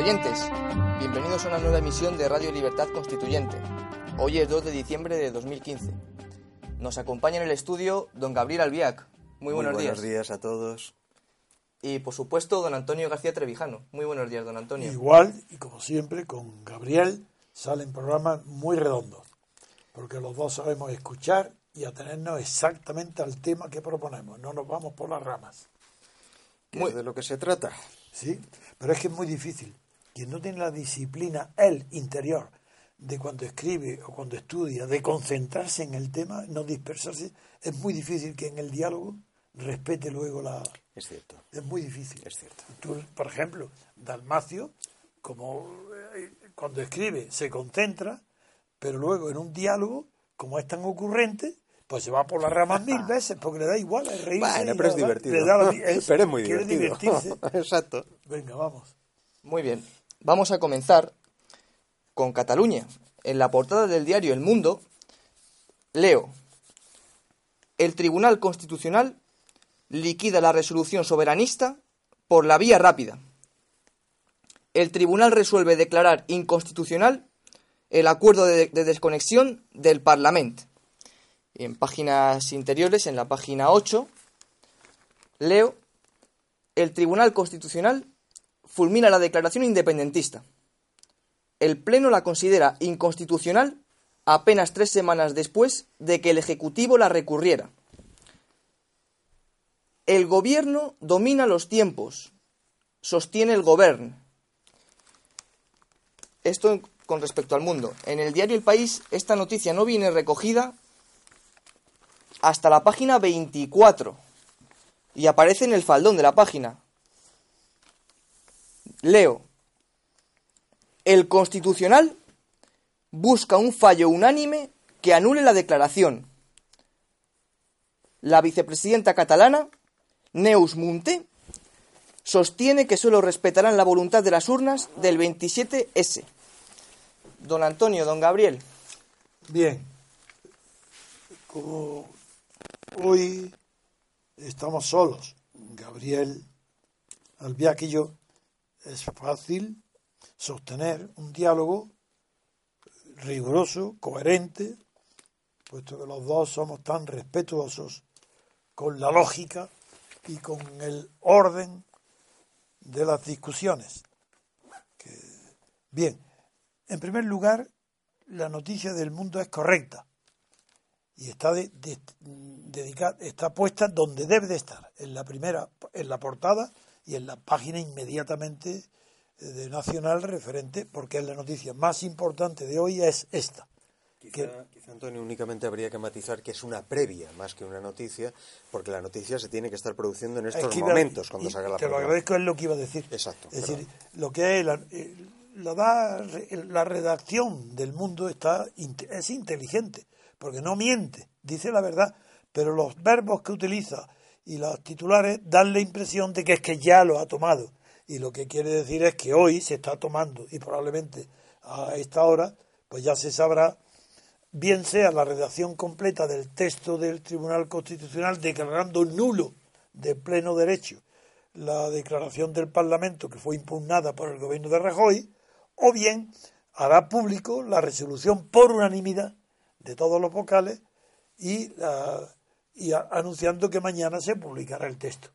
Oyentes. Bienvenidos a una nueva emisión de Radio Libertad Constituyente. Hoy es 2 de diciembre de 2015. Nos acompaña en el estudio don Gabriel Albiac. Muy buenos, Muy buenos días. días a todos. Y por supuesto, don Antonio García Trevijano. Muy buenos días, don Antonio. Igual, y como siempre, con Gabriel salen programas muy redondos, porque los dos sabemos escuchar y atenernos exactamente al tema que proponemos, no nos vamos por las ramas. Muy- es de lo que se trata. ¿sí? Pero es que es muy difícil. Quien no tiene la disciplina, el interior, de cuando escribe o cuando estudia, de concentrarse en el tema, no dispersarse, es muy difícil que en el diálogo respete luego la... Es cierto, Es muy difícil. es cierto. Tú, por ejemplo, Dalmacio, como eh, cuando escribe se concentra, pero luego en un diálogo, como es tan ocurrente, pues se va por las ramas mil veces, porque le da igual, es reírse. Bueno, pero es le da- divertido. le da la- es- pero es muy quiere divertido. divertirse. Exacto. Venga, vamos. Muy bien. Vamos a comenzar con Cataluña. En la portada del diario El Mundo, leo, el Tribunal Constitucional liquida la resolución soberanista por la vía rápida. El tribunal resuelve declarar inconstitucional el acuerdo de, de desconexión del Parlamento. En páginas interiores, en la página 8, leo, el Tribunal Constitucional fulmina la declaración independentista. El Pleno la considera inconstitucional apenas tres semanas después de que el Ejecutivo la recurriera. El Gobierno domina los tiempos, sostiene el Gobierno. Esto con respecto al mundo. En el diario El País esta noticia no viene recogida hasta la página 24 y aparece en el faldón de la página. Leo. El Constitucional busca un fallo unánime que anule la declaración. La vicepresidenta catalana, Neus Munté, sostiene que solo respetarán la voluntad de las urnas del 27S. Don Antonio, don Gabriel, Bien. Como hoy estamos solos, Gabriel Albiac y yo, es fácil sostener un diálogo riguroso, coherente, puesto que los dos somos tan respetuosos con la lógica y con el orden de las discusiones. Bien, en primer lugar, la noticia del mundo es correcta y está de- de- dedica- está puesta donde debe de estar, en la primera, en la portada y en la página inmediatamente eh, de Nacional referente, porque es la noticia más importante de hoy es esta. Quizá, Antonio, únicamente habría que matizar que es una previa más que una noticia, porque la noticia se tiene que estar produciendo en Es estos iba- momentos cuando y salga la Te lo programa. agradezco, es lo que iba a decir. Exacto, Es decir, lo que es la, eh, la, da- la redacción del mundo está es inteligente, porque no miente, dice la verdad, pero los verbos que utiliza y los titulares dan la impresión de que es que ya lo ha tomado. Y lo que quiere decir es que hoy se está tomando y probablemente a esta hora pues ya se sabrá bien sea la redacción completa del texto del Tribunal Constitucional declarando nulo de pleno derecho la declaración del Parlamento que fue impugnada por el gobierno de Rajoy, o bien hará público la resolución por unanimidad de todos los vocales y, y anunciando que mañana se publicará el texto.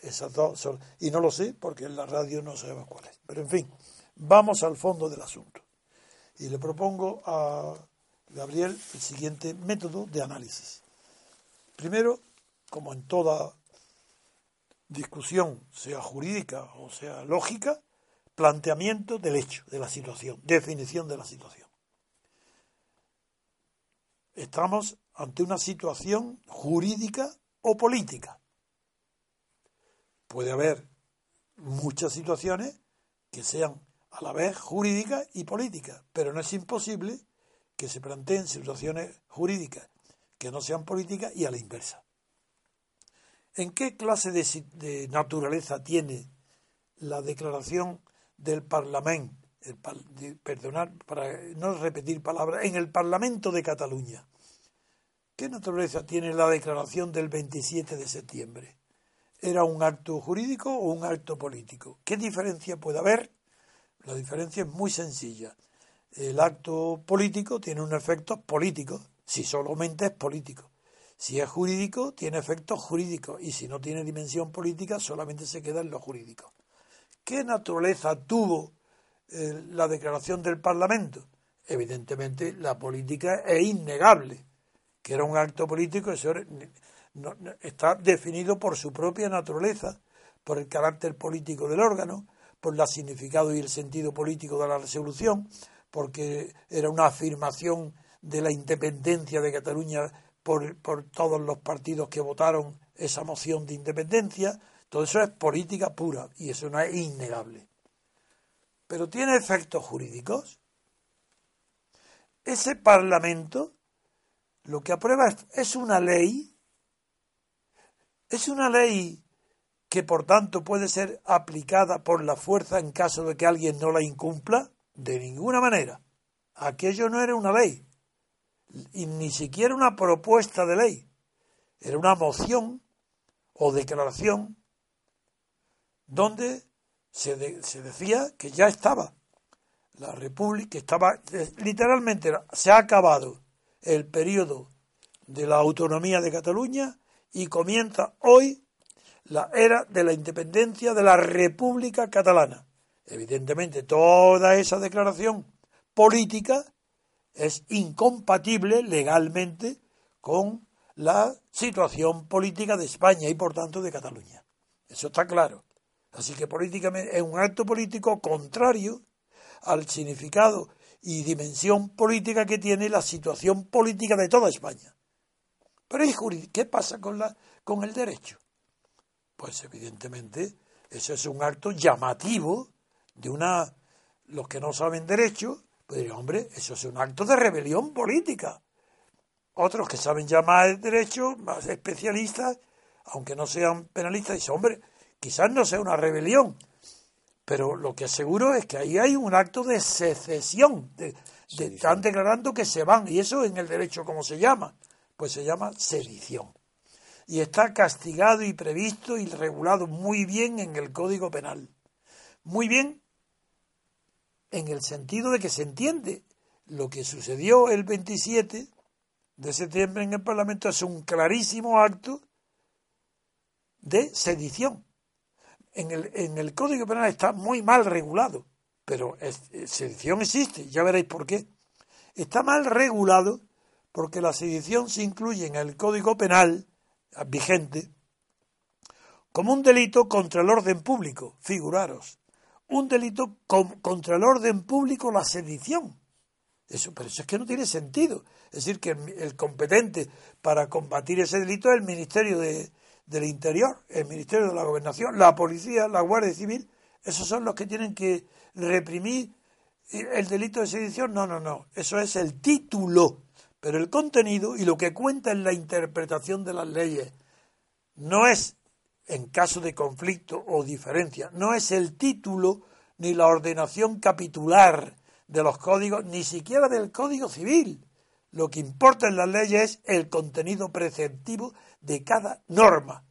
Esas dos son, y no lo sé porque en la radio no sabemos cuál es. Pero en fin, vamos al fondo del asunto. Y le propongo a Gabriel el siguiente método de análisis. Primero, como en toda discusión, sea jurídica o sea lógica, planteamiento del hecho, de la situación, definición de la situación. Estamos ante una situación jurídica o política. Puede haber muchas situaciones que sean a la vez jurídicas y políticas, pero no es imposible que se planteen situaciones jurídicas que no sean políticas y a la inversa. ¿En qué clase de, naturaleza tiene la declaración del Parlamento, perdonar para no repetir palabras, en el Parlamento de Cataluña? ¿Qué naturaleza tiene la declaración del 27 de septiembre? ¿Era un acto jurídico o un acto político? ¿Qué diferencia puede haber? La diferencia es muy sencilla. El acto político tiene un efecto político, si solamente es político. Si es jurídico, tiene efectos jurídicos y si no tiene dimensión política, solamente se queda en lo jurídico. ¿Qué naturaleza tuvo eh, la declaración del Parlamento? Evidentemente, la política es innegable, que era un acto político, está definido por su propia naturaleza, por el carácter político del órgano, por el significado y el sentido político de la resolución, porque era una afirmación de la independencia de Cataluña por, por todos los partidos que votaron esa moción de independencia, todo eso es política pura y eso no es innegable. Pero tiene efectos jurídicos. Ese Parlamento lo que aprueba es una ley, es una ley que por tanto puede ser aplicada por la fuerza en caso de que alguien no la incumpla, de ninguna manera. Aquello no era una ley, y ni siquiera una propuesta de ley, era una moción o declaración donde se, se decía que ya estaba la República, estaba literalmente se ha acabado el periodo de la autonomía de Cataluña y comienza hoy la era de la independencia de la República Catalana. Evidentemente, toda esa declaración política es incompatible legalmente con la situación política de España y por tanto de Cataluña. Eso está claro. Así que políticamente es un acto político contrario al significado y dimensión política que tiene la situación política de toda España. Pero ¿qué pasa con, el derecho? Pues evidentemente eso es un acto llamativo de una... Los que no saben derecho pues hombre, eso es un acto de rebelión política. Otros que saben ya más derecho, más especialistas, aunque no sean penalistas, dicen, hombre, quizás no sea una rebelión, pero lo que aseguro es que ahí hay un acto de secesión. De, están declarando que se van, y eso en el derecho, ¿cómo se llama? Pues se llama sedición. Y está castigado y previsto y regulado muy bien en el Código Penal. Muy bien en el sentido de que se entiende lo que sucedió el 27 de septiembre en el Parlamento es un clarísimo acto de sedición. En el, en el Código Penal está muy mal regulado, pero sedición existe, ya veréis por qué. Está mal regulado porque la sedición se incluye en el Código Penal vigente como un delito contra el orden público, figuraros un delito contra el orden público, la sedición. Eso, pero eso es que no tiene sentido. Es decir, que el, competente para combatir ese delito es el Ministerio de, del Interior, el Ministerio de la Gobernación, la Policía, la Guardia Civil. Esos son los que tienen que reprimir el delito de sedición. No, no, no. Eso es el título. Pero el contenido y lo que cuenta en la interpretación de las leyes no es en caso de conflicto o diferencia. No es el título ni la ordenación capitular de los códigos, ni siquiera del Código Civil. Lo que importa en las leyes es el contenido preceptivo de cada norma.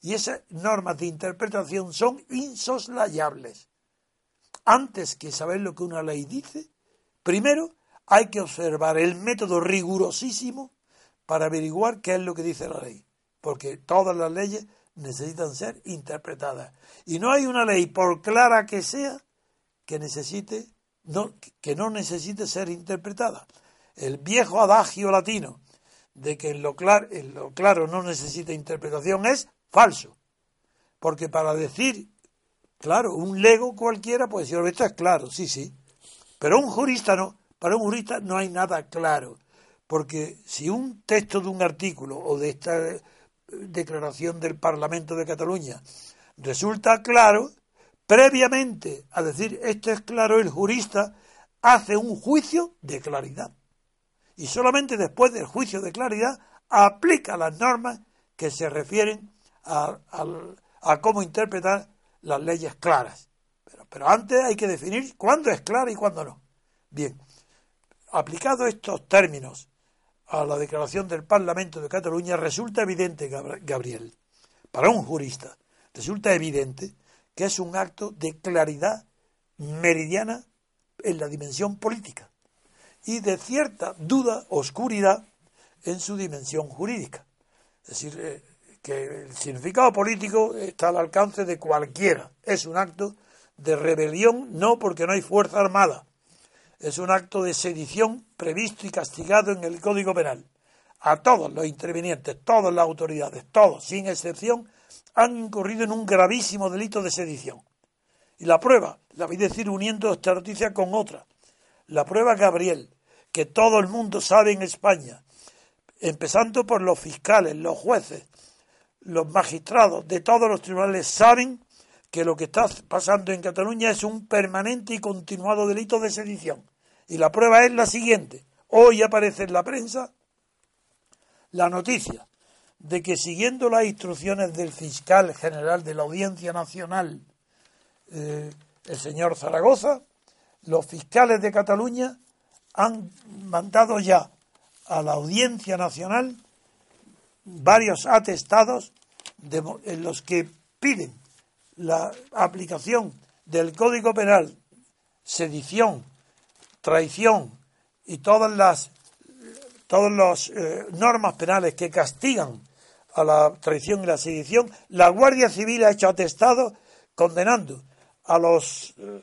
Y esas normas de interpretación son insoslayables. Antes que saber lo que una ley dice, Primero, hay que observar el método rigurosísimo para averiguar qué es lo que dice la ley, porque todas las leyes necesitan ser interpretadas. Y no hay una ley, por clara que sea, que necesite no, que no necesite ser interpretada. El viejo adagio latino de que en lo, claro, en lo claro no necesita interpretación es falso. Porque para decir, claro, un lego cualquiera puede decir, esto es claro, sí, sí. Pero un jurista no. Para un jurista no hay nada claro. Porque si un texto de un artículo o de esta declaración del Parlamento de Cataluña resulta claro, previamente a decir esto es claro, el jurista hace un juicio de claridad. Y solamente después del juicio de claridad aplica las normas que se refieren a, cómo interpretar las leyes claras. Pero, pero antes hay que definir cuándo es clara y cuándo no. Bien, aplicado estos términos a la declaración del Parlamento de Cataluña, resulta evidente, Gabriel, para un jurista, resulta evidente que es un acto de claridad meridiana en la dimensión política y de cierta duda, oscuridad en su dimensión jurídica. Es decir, eh, que el significado político está al alcance de cualquiera. Es un acto de rebelión, no porque no hay fuerza armada, es un acto de sedición previsto y castigado en el Código Penal. A todos los intervinientes, todas las autoridades, todos, sin excepción, han incurrido en un gravísimo delito de sedición. Y la prueba, la voy a decir uniendo esta noticia con otra. La prueba, Gabriel, que todo el mundo sabe en España, empezando por los fiscales, los jueces, los magistrados de todos los tribunales, saben que lo que está pasando en Cataluña es un permanente y continuado delito de sedición. Y la prueba es la siguiente. Hoy aparece en la prensa la noticia de que siguiendo las instrucciones del fiscal general de la Audiencia Nacional, eh, el señor Zaragoza, los fiscales de Cataluña han mandado ya a la Audiencia Nacional varios atestados en los que piden la aplicación del Código Penal, sedición, traición y todas las todas las eh, normas penales que castigan a la traición y la sedición, la Guardia Civil ha hecho atestado condenando a los eh,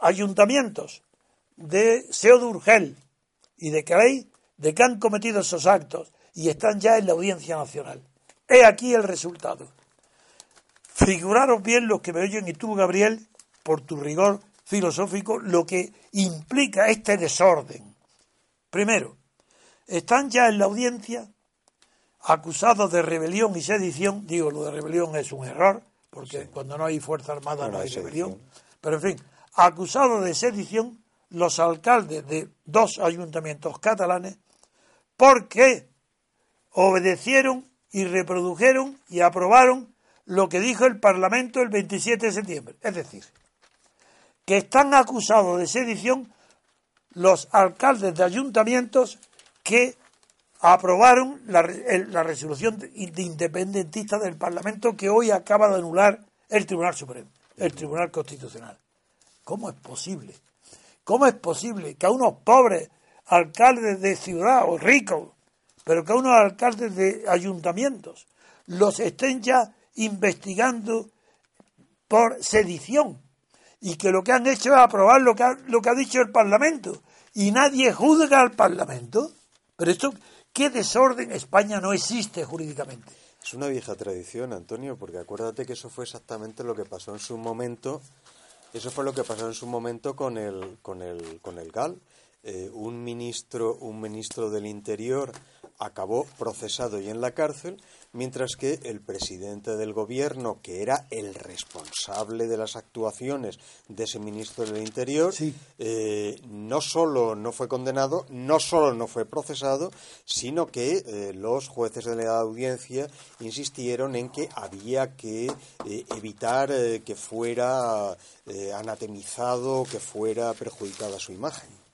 ayuntamientos de Seo de Urgel y de Calais de que han cometido esos actos y están ya en la Audiencia Nacional. He aquí el resultado. Figuraros bien los que me oyen y tú, Gabriel, por tu rigor filosófico, lo que implica este desorden. Primero, están ya en la audiencia acusados de rebelión y sedición. Digo, lo de rebelión es un error, porque cuando no hay fuerza armada no, hay rebelión. Pero en fin, acusados de sedición los alcaldes de dos ayuntamientos catalanes porque obedecieron y reprodujeron y aprobaron lo que dijo el Parlamento el 27 de septiembre. Es decir, que están acusados de sedición los alcaldes de ayuntamientos que aprobaron la, resolución de, independentista del Parlamento que hoy acaba de anular el Tribunal Supremo, el Tribunal Constitucional. ¿Cómo es posible? ¿Cómo es posible que a unos pobres alcaldes de ciudad o ricos, pero que a unos alcaldes de ayuntamientos los estén ya investigando por sedición y que lo que han hecho es aprobar lo que ha, lo que ha dicho el Parlamento y nadie juzga al Parlamento. Pero esto, ¿qué desorden? España no existe jurídicamente. Es una vieja tradición, Antonio, porque acuérdate que eso fue exactamente lo que pasó en su momento. Eso fue lo que pasó en su momento con el, con el, con el GAL. Eh, un ministro, un ministro del Interior acabó procesado y en la cárcel mientras que el presidente del gobierno, que era el responsable de las actuaciones de ese ministro del Interior, eh, no solo no fue condenado, no solo no fue procesado, sino que eh, los jueces de la audiencia insistieron en que había que eh, evitar que fuera anatemizado, que fuera perjudicada su imagen.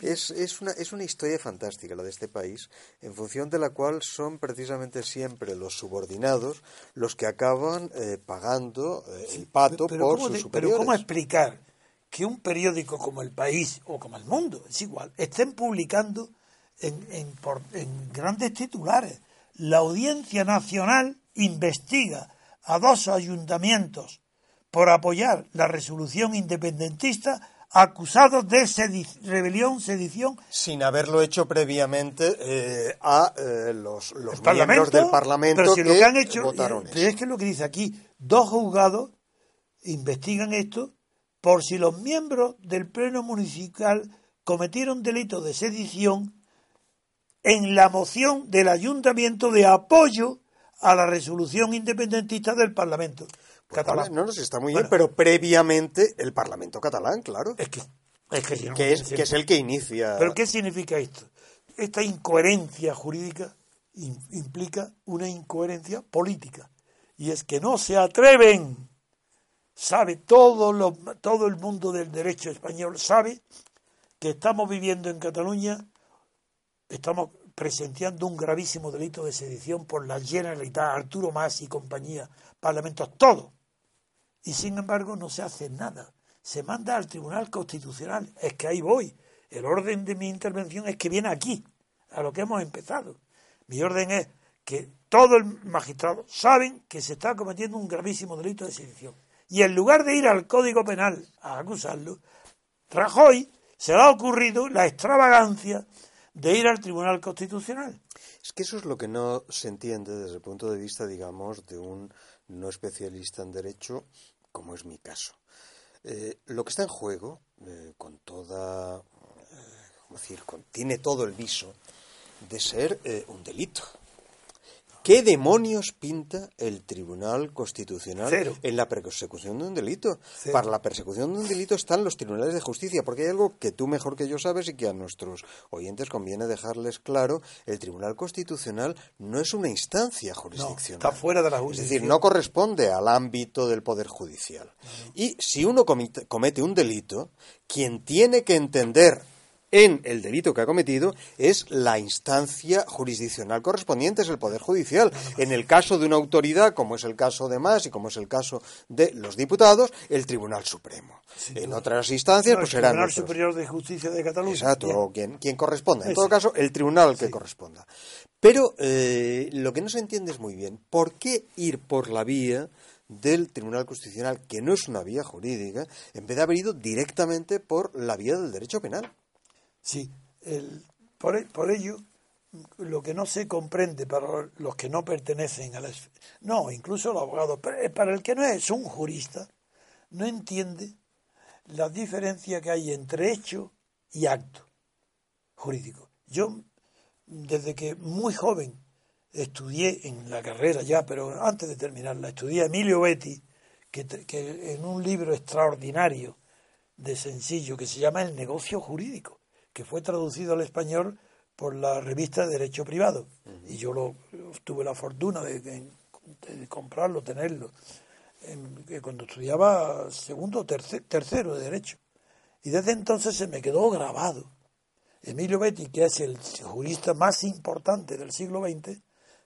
Es, es, una, es una historia fantástica la de este país, en función de la cual son precisamente siempre los subordinados los que acaban eh, pagando eh, el pato por sus superiores. Pero ¿cómo explicar que un periódico como El País o como El Mundo, es igual, estén publicando en, en, por- en grandes titulares. La Audiencia Nacional investiga a dos ayuntamientos por apoyar la resolución independentista acusados de sedi- rebelión, sedición. Sin haberlo hecho previamente eh, a eh, los, miembros del Parlamento pero si que, lo que han hecho, votaron eh, es que lo que dice aquí, dos juzgados investigan esto por si los miembros del Pleno Municipal cometieron delito de sedición en la moción del Ayuntamiento de apoyo a la resolución independentista del Parlamento catalán. vale, no, no, sí, está muy Bueno. bien, pero previamente el Parlamento catalán, claro, Es que, es que, si no, que es, siempre- que es el que inicia. ¿Pero qué significa esto? Esta incoherencia jurídica im- implica una incoherencia política. Y es que no se atreven, sabe todo, lo- todo el mundo del derecho español, sabe que estamos viviendo en Cataluña, estamos presenciando un gravísimo delito de sedición por la Generalitat, Arturo Mas y compañía, parlamentos, todo. Y sin embargo no se hace nada. Se manda al Tribunal Constitucional. Es que ahí voy. El orden de mi intervención es que viene aquí, a lo que hemos empezado. Mi orden es que todo el magistrado saben que se está cometiendo un gravísimo delito de sedición. Y en lugar de ir al Código Penal a acusarlo, Rajoy se le ha ocurrido la extravagancia de ir al Tribunal Constitucional. Es que eso es lo que no se entiende desde el punto de vista, digamos, de un no especialista en derecho, como es mi caso. Eh, lo que está en juego, eh, con toda, eh, ¿cómo decir? Con- tiene todo el viso de ser un delito. ¿Qué demonios pinta el Tribunal Constitucional Cero. en la persecución de un delito? Cero. Para la persecución de un delito están los tribunales de justicia, porque hay algo que tú mejor que yo sabes y que a nuestros oyentes conviene dejarles claro. El Tribunal Constitucional no es una instancia No, jurisdiccional. está fuera de la Es jurisdicción. decir, no corresponde al ámbito del Poder Judicial. Y si uno comite- comete un delito, quien tiene que entender en el delito que ha cometido es la instancia jurisdiccional correspondiente, es el Poder Judicial. En el caso de una autoridad, como es el caso de Más y como es el caso de los diputados, el Tribunal Supremo. En otras instancias, No, pues el serán Tribunal. Superior de Justicia de Cataluña. Exacto, o quien, quien corresponda. En Ese. todo caso, el tribunal que corresponda. Pero eh, lo que no se entiende es muy bien, ¿por qué ir por la vía del Tribunal Constitucional, que no es una vía jurídica, en vez de haber ido directamente por la vía del derecho penal? Sí, el- por, por ello, lo que no se comprende para los que no pertenecen a la... No, incluso los abogados, eh, para el que no es un jurista, no entiende la diferencia que hay entre hecho y acto jurídico. Yo, desde que muy joven, estudié en la carrera ya, pero antes de terminarla, estudié a Emilio Betti, que, que en un libro extraordinario de sencillo que se llama El negocio jurídico, que fue traducido al español por la revista de Derecho Privado. Y yo lo, tuve la fortuna de, de- de comprarlo, tenerlo, en- cuando estudiaba segundo o terce- tercero de Derecho. Y desde entonces se me quedó grabado. Emilio Betti, que es el jurista más importante del siglo XX,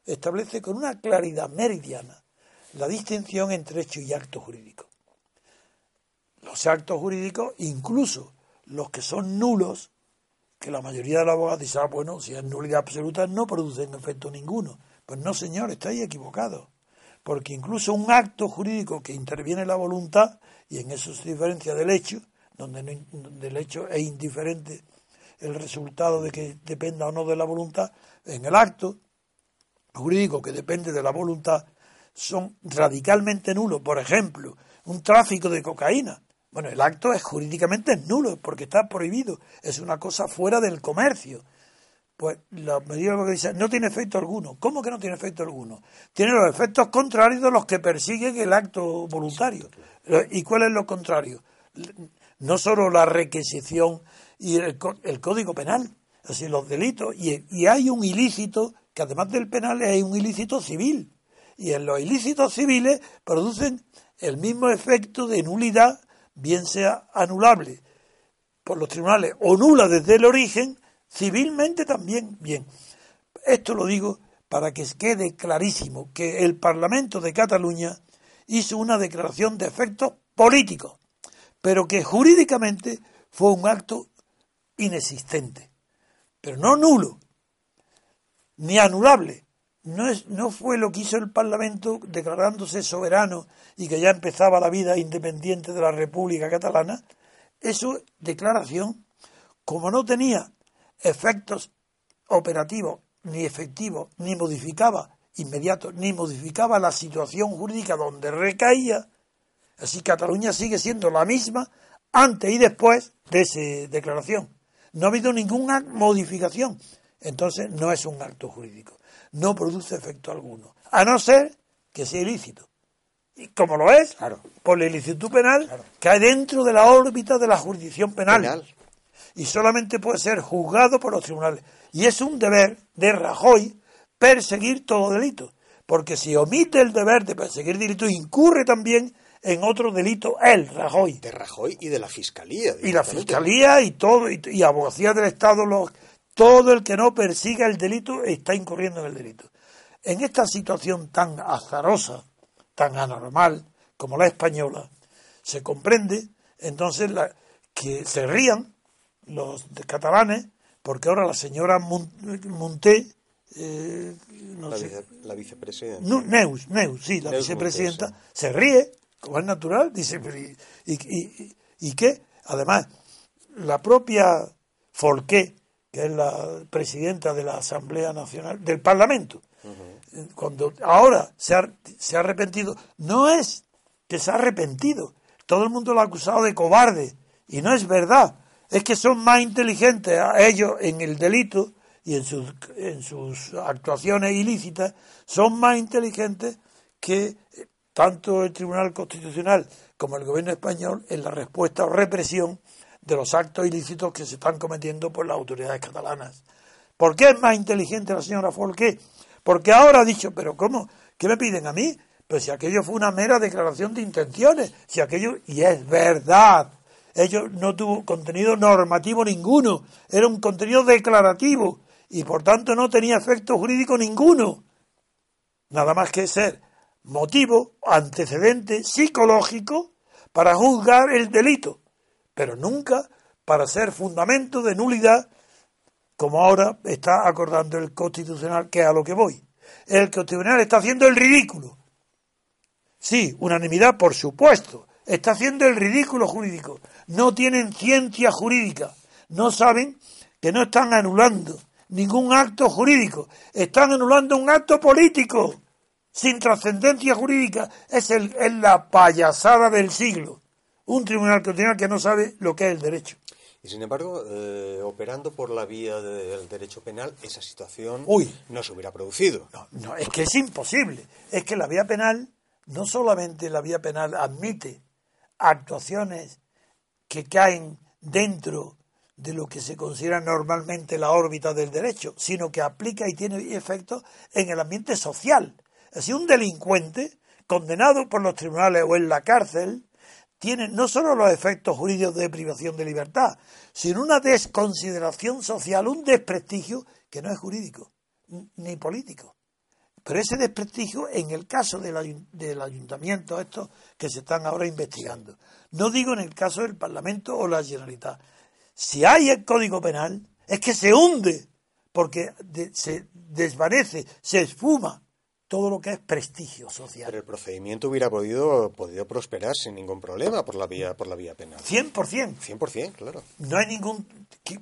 establece con una claridad meridiana la distinción entre hecho y acto jurídico. Los actos jurídicos, incluso los que son nulos, que la mayoría de los abogados dicen, ah, bueno, si es nulidad absoluta no producen efecto ninguno. Pues no, señor, estáis equivocados. Porque incluso un acto jurídico que interviene la voluntad, y en eso se diferencia del hecho, donde, no, hecho es indiferente el resultado de que dependa o no de la voluntad, en el acto jurídico que depende de la voluntad son radicalmente nulos. Por ejemplo, un tráfico de cocaína. Bueno, el acto es jurídicamente nulo porque está prohibido. Es una cosa fuera del comercio. Pues la medida que dice no tiene efecto alguno. ¿Cómo que no tiene efecto alguno? Tiene los efectos contrarios de los que persiguen el acto voluntario. ¿Y cuál es lo contrario? No solo la requisición y el, el código penal, así los delitos. Y, y hay un ilícito que además del penal hay un ilícito civil. Y en los ilícitos civiles producen el mismo efecto de nulidad, bien sea anulable por los tribunales o nula desde el origen, civilmente también. Bien, esto lo digo para que quede clarísimo que el Parlamento de Cataluña hizo una declaración de efectos políticos, pero que jurídicamente fue un acto inexistente, pero no nulo, ni anulable. No, es, no fue lo que hizo el Parlamento declarándose soberano y que ya empezaba la vida independiente de la República Catalana. Eso, declaración, como no tenía efectos operativos ni efectivos, ni modificaba inmediatos, ni modificaba la situación jurídica donde recaía, así Cataluña sigue siendo la misma antes y después de esa declaración. No ha habido ninguna modificación. Entonces no es un acto jurídico. No produce efecto alguno. A no ser que sea ilícito. Y como lo es, por la ilicitud penal, cae dentro de la órbita de la jurisdicción penal. Y solamente puede ser juzgado por los tribunales. Y es un deber de Rajoy perseguir todo delito. Porque si omite el deber de perseguir delitos, incurre también en otro delito él, Rajoy. De Rajoy y de la Fiscalía. Y la Fiscalía y todo, y, y Abogacía del Estado, los, todo el que no persiga el delito está incurriendo en el delito. En esta situación tan azarosa, tan anormal como la española, se comprende entonces la, que se rían los catalanes porque ahora la señora Monté, eh, la, vicepresidenta. Neus, Neus, sí, la vicepresidenta, se ríe como es natural, dice, ¿y, y, y, qué? Además, la propia Folqué, que es la presidenta de la Asamblea Nacional, del Parlamento, cuando ahora se ha, se ha arrepentido, no es que se ha arrepentido, todo el mundo lo ha acusado de cobarde, y no es verdad, es que son más inteligentes a ellos en el delito y en sus, en sus actuaciones ilícitas, son más inteligentes que tanto el Tribunal Constitucional como el Gobierno español en la respuesta o represión de los actos ilícitos que se están cometiendo por las autoridades catalanas. ¿Por qué es más inteligente la señora Folqué? Porque ahora ha dicho, pero ¿cómo? ¿Qué me piden a mí? Pues si aquello fue una mera declaración de intenciones, si aquello, y es verdad, ello no tuvo contenido normativo ninguno, era un contenido declarativo y por tanto no tenía efecto jurídico ninguno, nada más que ser motivo, antecedente psicológico para juzgar el delito, pero nunca para ser fundamento de nulidad, como ahora está acordando el Constitucional, que es a lo que voy. El Constitucional está haciendo el ridículo. Sí, unanimidad, por supuesto. Está haciendo el ridículo jurídico. No tienen ciencia jurídica. No saben que no están anulando ningún acto jurídico. Están anulando un acto político sin trascendencia jurídica, es, el, es la payasada del siglo. Un tribunal constitucional que no sabe lo que es el derecho. Y sin embargo, eh, operando por la vía del derecho penal, esa situación no se hubiera producido. No, no, es que es imposible. Es que la vía penal, no solamente la vía penal admite actuaciones que caen dentro de lo que se considera normalmente la órbita del derecho, sino que aplica y tiene efectos en el ambiente social. Si un delincuente condenado por los tribunales o en la cárcel tiene no solo los efectos jurídicos de privación de libertad, sino una desconsideración social, un desprestigio que no es jurídico ni político. Pero ese desprestigio en el caso del, ayuntamiento, estos que se están ahora investigando. No digo en el caso del Parlamento o la Generalitat. Si hay el Código Penal, es que se hunde, porque se desvanece, se esfuma todo lo que es prestigio social. Pero el procedimiento hubiera podido, podido prosperar sin ningún problema por la vía, por la vía penal. 100%. 100%, claro. No hay ningún...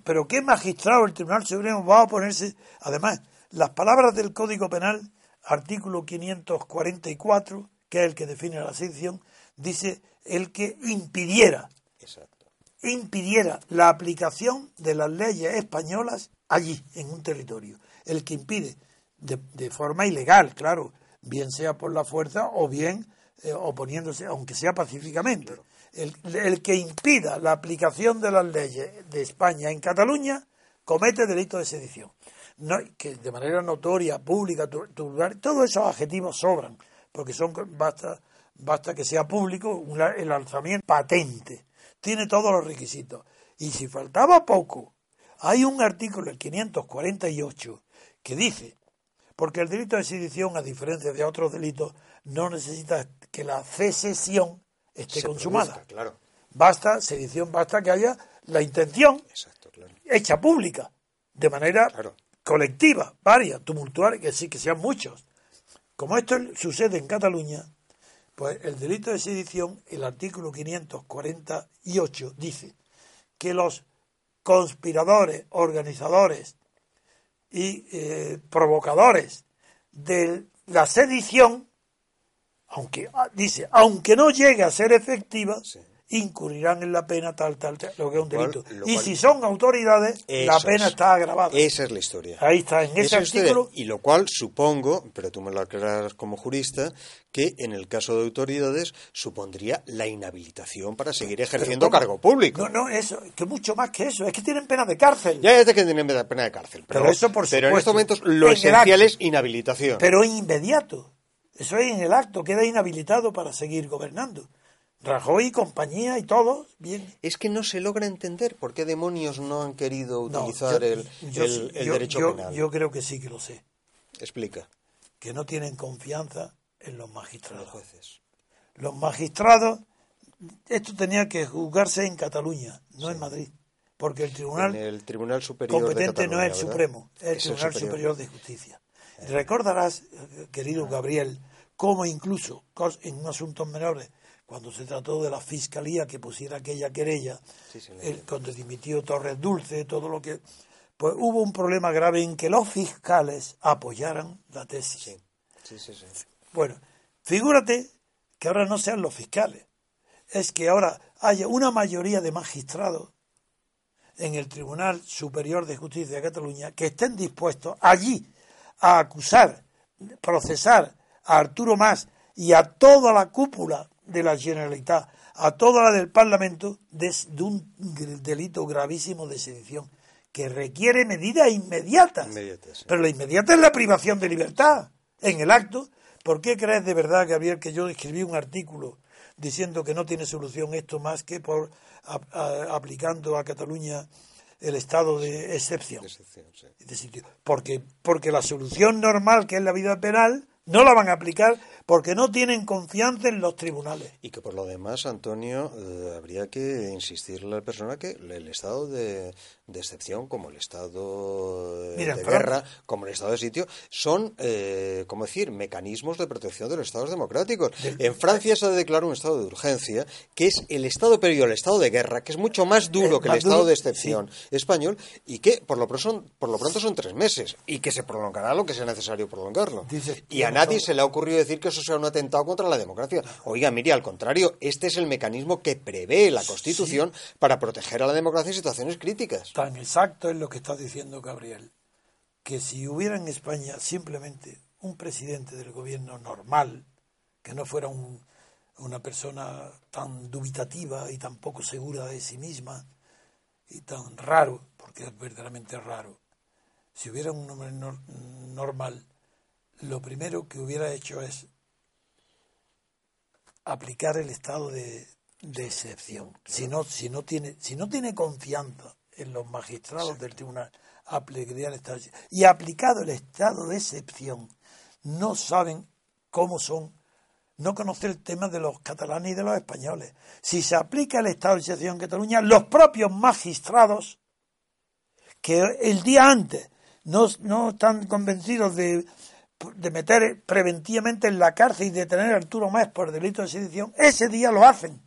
Pero ¿qué magistrado el Tribunal Supremo va a ponerse... Además, las palabras del Código Penal, artículo 544, que es el que define la sección, dice el que impidiera, Exacto. impidiera la aplicación de las leyes españolas allí, en un territorio. El que impide de, forma ilegal, claro, bien sea por la fuerza o bien eh, oponiéndose, aunque sea pacíficamente. El, el, que impida la aplicación de las leyes de España en Cataluña comete delito de sedición. No, que de manera notoria, pública, todos esos adjetivos sobran, porque son basta, basta que sea público el alzamiento patente. Tiene todos los requisitos. Y si faltaba poco, hay un artículo, el 548, que dice porque el delito de sedición, a diferencia de otros delitos, no necesita que la secesión esté consumada. claro. Basta, sedición, basta que haya la intención Exacto, claro. hecha pública, de manera Claro. colectiva, varias, tumultuarias, que sí, que sean muchos. Como esto sucede en Cataluña, pues el delito de sedición, el artículo 548 dice que los conspiradores, organizadores y eh, provocadores de la sedición, aunque ah, dice, aunque no llegue a ser efectiva. Incurrirán en la pena tal, tal, tal, lo que es un cual- delito. y cual- si son autoridades, la pena es. está agravada. Esa es la historia. Ahí está, en ese Esa artículo. historia. Y lo cual supongo, pero tú me lo aclaras como jurista, que en el caso de autoridades supondría la inhabilitación para seguir ejerciendo cargo público. No, no, eso, que mucho más que eso, es que tienen pena de cárcel. Ya es de que tienen pena de cárcel. Pero, Pero eso por pero en estos momentos lo En esencial acto. es inhabilitación. Pero inmediato. Eso es en el acto, queda inhabilitado para seguir gobernando. Rajoy y compañía y todos, bien. Es que no se logra entender por qué demonios no han querido No, utilizar yo- el, yo el- sí, el yo- derecho yo- penal. Yo creo que sí que lo sé. Explica. Que no tienen confianza en los Los magistrados. jueces. Los magistrados, esto tenía que juzgarse en Cataluña, no en Madrid. Porque el tribunal En el Tribunal Superior de competente no es el ¿verdad? Supremo, es el Es Tribunal Superior. de Justicia. Recordarás, eh, querido Gabriel, cómo incluso en asuntos menores, cuando se trató de la fiscalía que pusiera aquella querella, Sí, el- cuando dimitió Torres Dulce, todo lo que. Pues hubo un problema grave en que los fiscales apoyaran la tesis. Sí, sí, sí. sí. Bueno, figúrate que ahora no sean los fiscales, es que ahora haya una mayoría de magistrados en el Tribunal Superior de Justicia de Cataluña que estén dispuestos allí a acusar, procesar a Arturo Mas y a toda la cúpula de la Generalitat, a toda la del Parlamento, de, de un delito gravísimo de sedición que requiere medidas inmediatas. Inmediatas, sí. Pero la inmediata es la privación de libertad en el acto. ¿Por qué crees de verdad, Gabriel, que yo escribí un artículo diciendo que no tiene solución esto más que por a- a- aplicando a Cataluña el estado de excepción? De excepción, sí. de sitio. Porque, porque la solución normal, que es la vida penal, no la van a aplicar porque no tienen confianza en los tribunales. Y que por lo demás, Antonio, eh, habría que insistirle a la persona que el estado de, de excepción, como el estado de, Mira, guerra, como el estado de sitio, son, eh, ¿cómo decir?, mecanismos de protección de los estados democráticos. En Francia se ha declarado un estado de urgencia, que es el estado previo al estado de guerra, que es mucho más duro Eh, que el estado de excepción español, y que por lo, pronto son, por lo pronto son tres meses, y que se prolongará lo que sea necesario prolongarlo. Dice- y a nadie se le ha ocurrido decir que eso sea un atentado contra la democracia. Oiga, mire, al contrario, este es el mecanismo que prevé la Constitución para proteger a la democracia en situaciones críticas. Tan exacto es lo que está diciendo Gabriel, que si hubiera en España simplemente un presidente del gobierno normal, que no fuera un- una persona tan dubitativa y tan poco segura de sí misma y tan raro, porque es verdaderamente raro, si hubiera un hombre nor- normal, lo primero que hubiera hecho es aplicar el estado de, de excepción. Si no, si no tiene, si no tiene confianza los magistrados del tribunal, aplicaría el estado. Y aplicado el estado de excepción, no saben cómo son, no conocen el tema de los catalanes y de los españoles. Si se aplica el estado de excepción en Cataluña, los propios magistrados que el día antes no, no están convencidos de, de meter preventivamente en la cárcel y detener a Arturo Más por delito de sedición, ese día lo hacen.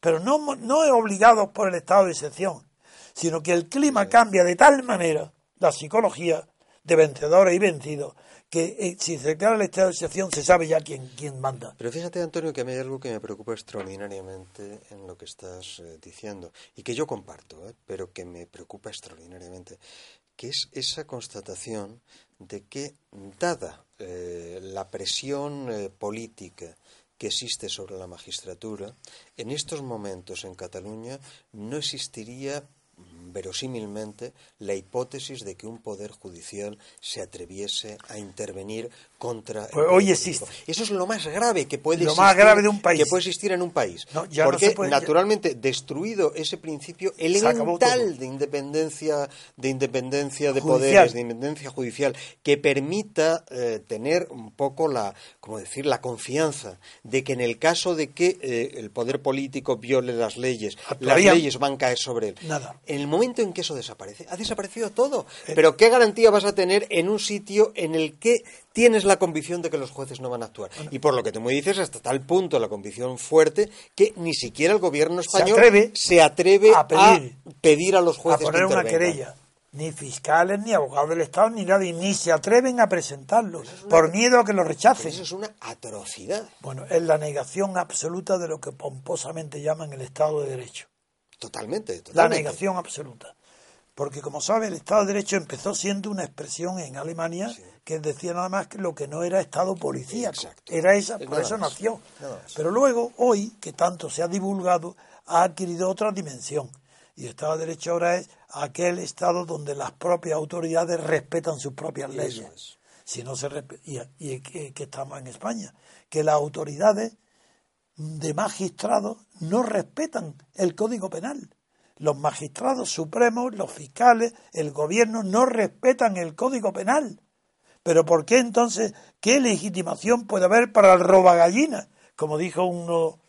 Pero no, no es obligados por el estado de excepción, sino que el clima cambia de tal manera, la psicología de vencedores y vencidos, que eh, si se declara el estado de excepción se sabe ya quién, quién manda. Pero fíjate, Antonio, que a mí hay algo que me preocupa extraordinariamente en lo que estás eh, diciendo y que yo comparto, ¿eh? pero que me preocupa extraordinariamente, que es esa constatación de que, dada eh, la presión política que existe sobre la magistratura, en estos momentos en Cataluña no existiría verosímilmente, la hipótesis de que un poder judicial se atreviese a intervenir contra. Pues hoy existe. Eso es lo más grave que puede Lo existir, más grave de un país. que puede existir en un país. No, ya no Porque puede- naturalmente destruido ese principio elemental de independencia, de independencia de Judicial. poderes, de independencia judicial, que permita eh, tener un poco la, como decir, la confianza de que en el caso de que eh, el poder político viole las leyes, las leyes van a caer sobre él. Nada. En el momento en que eso desaparece, ha desaparecido todo. Eh. Pero ¿qué garantía vas a tener en un sitio en el que tienes la convicción de que los jueces no van a actuar? Y por lo que tú me dices, hasta tal punto la convicción fuerte que ni siquiera el gobierno Se español atreve se atreve a pedir- pedir a los a jueces poner que una querella. Ni fiscales, ni abogados del Estado, ni nadie, ni se atreven a presentarlo, por miedo a que lo rechacen. Eso es una atrocidad. Bueno, es la negación absoluta de lo que pomposamente llaman el Estado de Derecho. Totalmente. La negación absoluta. Porque, como sabe, el Estado de Derecho empezó siendo una expresión en Alemania que decía nada más que lo que no era Estado policíaco. Exacto. Era esa, Es por eso nació. Pero luego, hoy, que tanto se ha divulgado, ha adquirido otra dimensión. Y el Estado de Derecho ahora es aquel Estado donde las propias autoridades respetan sus propias leyes. es. Si no se y, y que, que estamos en España, que las autoridades de magistrados no respetan el Código Penal. Los magistrados supremos, los fiscales, el gobierno no respetan el Código Penal. Pero ¿por qué entonces qué legitimación puede haber para el robagallina? Como dijo uno,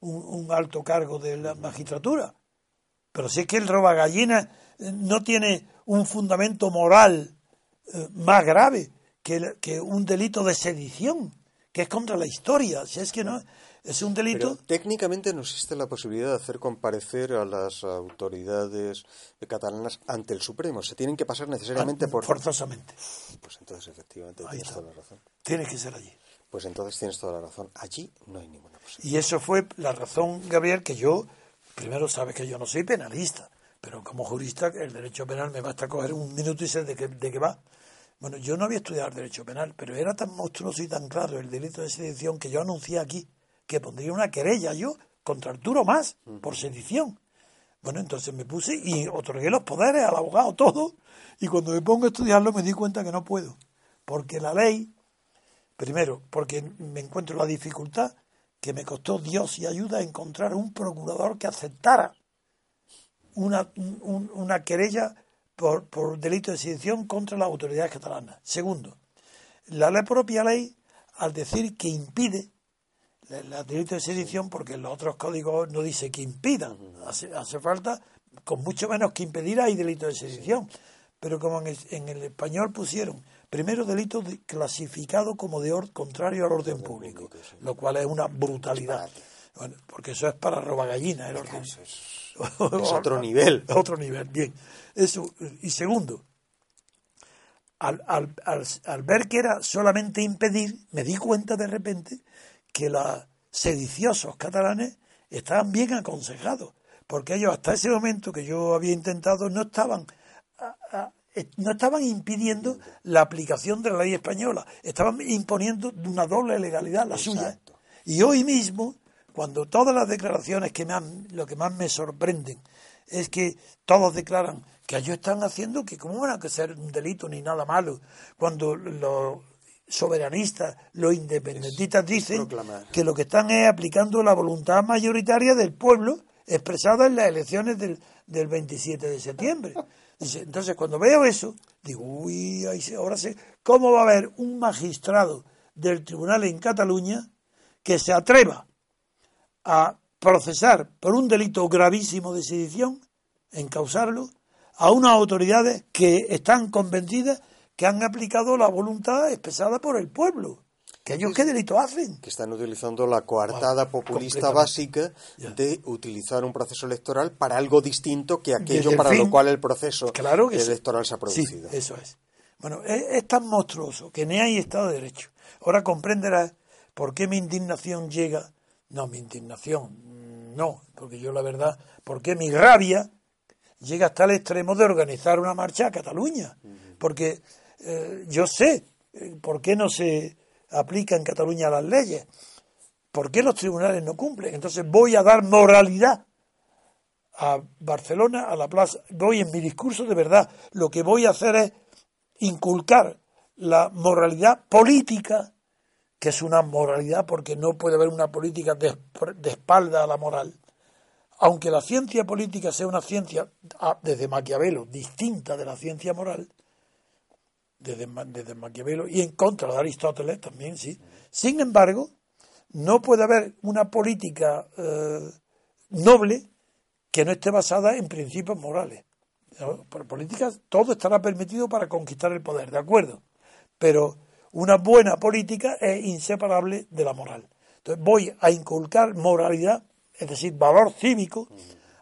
un, alto cargo de la magistratura. Pero si es que el robagallina eh, no tiene un fundamento moral eh, más grave que, que un delito de sedición, que es contra la historia. Si es que no, es un delito. Pero técnicamente no existe la posibilidad de hacer comparecer a las autoridades catalanas ante el Supremo. Se tienen que pasar necesariamente por... forzosamente. Pues entonces, efectivamente, Ahí tienes está. toda la razón. Tiene que ser allí. Pues entonces tienes toda la razón. Allí no hay ninguna posibilidad. Y eso fue la razón, Gabriel, que yo, primero sabes que yo no soy penalista, pero como jurista el derecho penal me basta coger un minuto y sé de qué, de qué va. Bueno, yo no había estudiado el derecho penal, pero era tan monstruoso y tan claro el delito de sedición que yo anuncié aquí que pondría una querella yo contra Arturo Más por sedición. Bueno, entonces me puse y otorgué los poderes al abogado, todo, y cuando me pongo a estudiarlo me di cuenta que no puedo, porque la ley Primero, porque me encuentro la dificultad que me costó Dios y ayuda a encontrar un procurador que aceptara una, un- una querella por, por delito de sedición contra las autoridades catalanas. Segundo, la ley propia ley, al decir que impide el el delito de sedición, porque los otros códigos no dice que impidan, hace, hace falta, con mucho menos que impedir hay delito de sedición. Pero como en el, en el español pusieron primero delito de- clasificado como de or- contrario al orden público, lo cual es una brutalidad. Bueno, porque eso es para robagallina el orden. Es otro nivel. Otro nivel, bien. Eso, y segundo, al, al- al- al ver que era solamente impedir, me di cuenta de repente que los sediciosos catalanes estaban bien aconsejados, porque ellos hasta ese momento que yo había intentado no estaban a- a- eh, no estaban impidiendo la aplicación de la ley española, estaban imponiendo una doble legalidad, la suya. Y hoy mismo, cuando todas las declaraciones que me han- lo que más me sorprenden es que todos declaran que ellos están haciendo que cómo van a ser un delito ni nada malo, cuando los soberanistas, los independentistas dicen que lo que están es aplicando la voluntad mayoritaria del pueblo expresada en las elecciones del, del 27 de septiembre. Entonces, cuando veo eso, digo, uy, ahí se- ahora sé, ¿cómo va a haber un magistrado del tribunal en Cataluña que se atreva a procesar por un delito gravísimo de sedición, encausarlo, a unas autoridades que están convencidas que han aplicado la voluntad expresada por el pueblo? ¿Que ellos qué delito hacen? que están utilizando la coartada populista básica Ya. de utilizar un proceso electoral para algo distinto que aquello el para fin- lo cual el proceso Claro que sí. electoral se ha Sí, producido. eso es. Bueno, es, es tan monstruoso que ni hay Estado de Derecho. Ahora comprenderás por qué mi indignación llega. No, mi indignación, mm, no, porque yo la verdad, por qué mi rabia llega hasta el extremo de organizar una marcha a Cataluña. Porque eh, yo sé eh, por qué no se aplica en Cataluña las leyes. ¿Por qué los tribunales no cumplen? Entonces voy a dar moralidad a Barcelona, a la plaza, voy en mi discurso de verdad, lo que voy a hacer es inculcar la moralidad política, que es una moralidad porque no puede haber una política de, de espalda a la moral. Aunque la ciencia política sea una ciencia, ah, desde Maquiavelo, distinta de la ciencia moral, desde, desde Maquiavelo, y en contra de Aristóteles también, sí. Sin embargo, no puede haber una política eh, noble que no esté basada en principios morales. Por políticas, todo estará permitido para conquistar el poder, ¿de acuerdo? Pero una buena política es inseparable de la moral. Entonces voy a inculcar moralidad, es decir, valor cívico,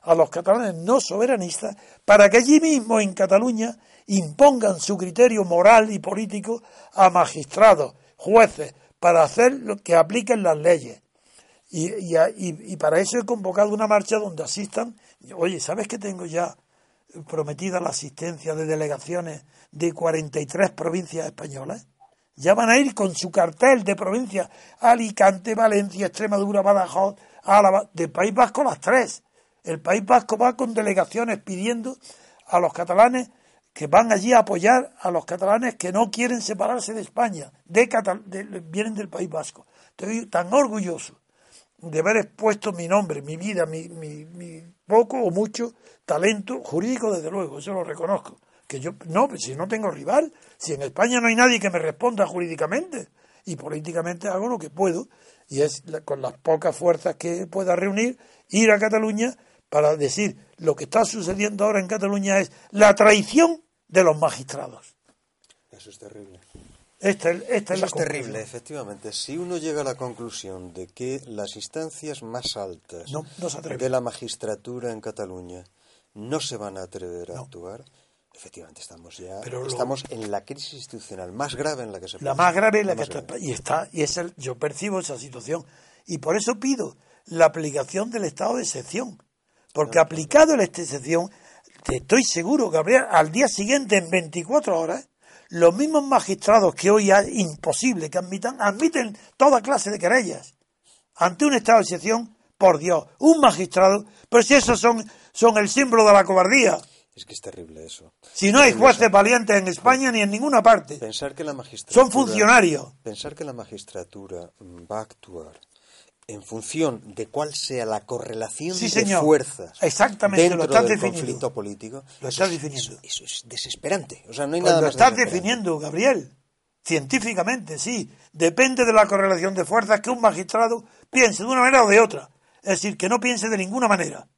a los catalanes no soberanistas, para que allí mismo en Cataluña impongan su criterio moral y político a magistrados, jueces, para hacer lo que apliquen las leyes. Y, y, para eso he convocado una marcha donde asistan. Oye, ¿sabes que tengo ya prometida la asistencia de delegaciones de 43 provincias españolas? Ya van a ir con su cartel de provincias, Alicante, Valencia, Extremadura, Badajoz, Álava, del País Vasco las tres. El País Vasco va con delegaciones pidiendo a los catalanes que van allí a apoyar a los catalanes que no quieren separarse de España, de, vienen del País Vasco. Estoy tan orgulloso de haber expuesto mi nombre, mi vida, mi, mi, poco o mucho talento jurídico, desde luego, eso lo reconozco. Que yo, no, pues si no tengo rival, si en España no hay nadie que me responda jurídicamente, y políticamente hago lo que puedo, y es con las pocas fuerzas que pueda reunir, ir a Cataluña para decir lo que está sucediendo ahora en Cataluña es la traición de los magistrados. Eso es terrible. Esta, esta Eso es, es terrible, efectivamente. Si uno llega a la conclusión de que las instancias más altas de la magistratura en Cataluña no se van a atrever a actuar, efectivamente estamos ya estamos en la crisis institucional más grave en la que se la más grave en la, que está y está y es el, yo percibo esa situación. Y por eso pido la aplicación del estado de excepción porque aplicado el estado de excepción te estoy seguro Gabriel al día siguiente en 24 horas los mismos magistrados que hoy es imposible que admitan admiten toda clase de querellas ante un estado de excepción por Dios un magistrado pero si esos son son el símbolo de la cobardía es que es terrible eso. Si no hay jueces valientes en España ni en ninguna parte. Pensar que la magistratura. Son funcionarios. Pensar que la magistratura va a actuar en función de cuál sea la correlación de fuerzas Exactamente, dentro lo estás del definiendo. conflicto político. Lo estás definiendo. Eso, es desesperante. O sea, no hay pues nada lo más estás definiendo, Gabriel. Científicamente, sí. Depende de la correlación de fuerzas que un magistrado piense de una manera o de otra. Es decir, que no piense de ninguna manera.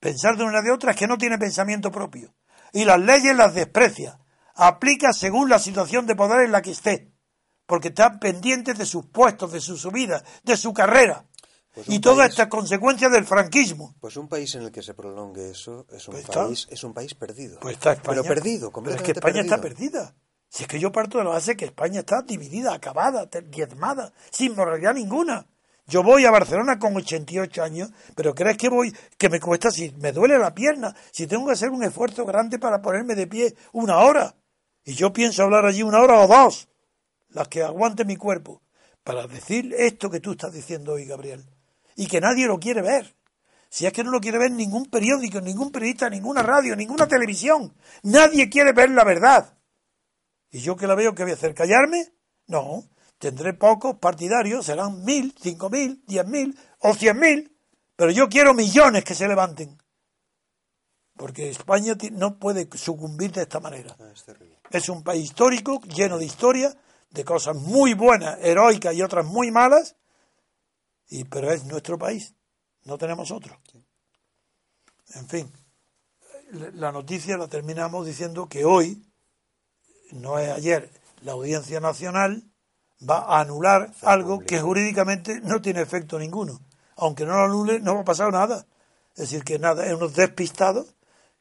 Pensar de una de otra es que no tiene pensamiento propio. Y las leyes las desprecia. Aplica según la situación de poder en la que esté. Porque está pendiente de sus puestos, de su subida, de su carrera. Pues y toda esta consecuencia del franquismo. Pues un país en el que se prolongue eso es un, pues país, es un país perdido. Pues está España. Pero perdido, Pero es que España está perdida. Si es que yo parto de la base que España está dividida, acabada, diezmada, sin moralidad ninguna. Yo voy a Barcelona con 88 años, pero ¿crees que voy, que me cuesta si me duele la pierna, si tengo que hacer un esfuerzo grande para ponerme de pie una hora? Y yo pienso hablar allí una hora o dos, las que aguante mi cuerpo, para decir esto que tú estás diciendo hoy, Gabriel. Y que nadie lo quiere ver. Si es que no lo quiere ver ningún periódico, ningún periodista, ninguna radio, ninguna televisión. Nadie quiere ver la verdad. ¿Y yo que la veo que voy a hacer? ¿Callarme? No. Tendré pocos partidarios, serán mil, cinco mil, diez mil o cien mil, pero yo quiero millones que se levanten. Porque España no puede sucumbir de esta manera. Ah, es un país histórico, lleno de historia, de cosas muy buenas, heroicas y otras muy malas, y, pero es nuestro país, no tenemos otro. En fin, la noticia la terminamos diciendo que hoy, no es ayer, la Audiencia Nacional va a anular algo que jurídicamente no tiene efecto ninguno. Aunque no lo anule, no va a pasar nada. Es decir, que nada, es unos despistados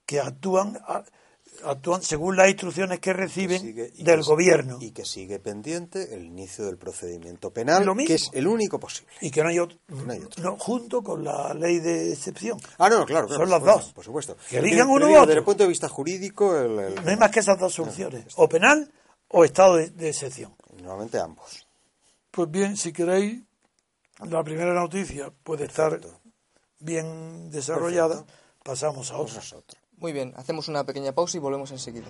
que actúan actúan según las instrucciones que reciben del gobierno. Y que sigue pendiente el inicio del procedimiento penal, que es el único posible. Y que no hay otro. No, junto con la ley de excepción. Ah, no, claro. Son las dos. Por supuesto. Que elijan uno u otro. Desde el punto de vista jurídico... No hay más que esas dos soluciones. o penal o estado de excepción. Normalmente ambos. Pues bien, si queréis, la primera noticia puede estar bien desarrollada, pasamos a nosotros. Muy bien, hacemos una pequeña pausa y volvemos enseguida.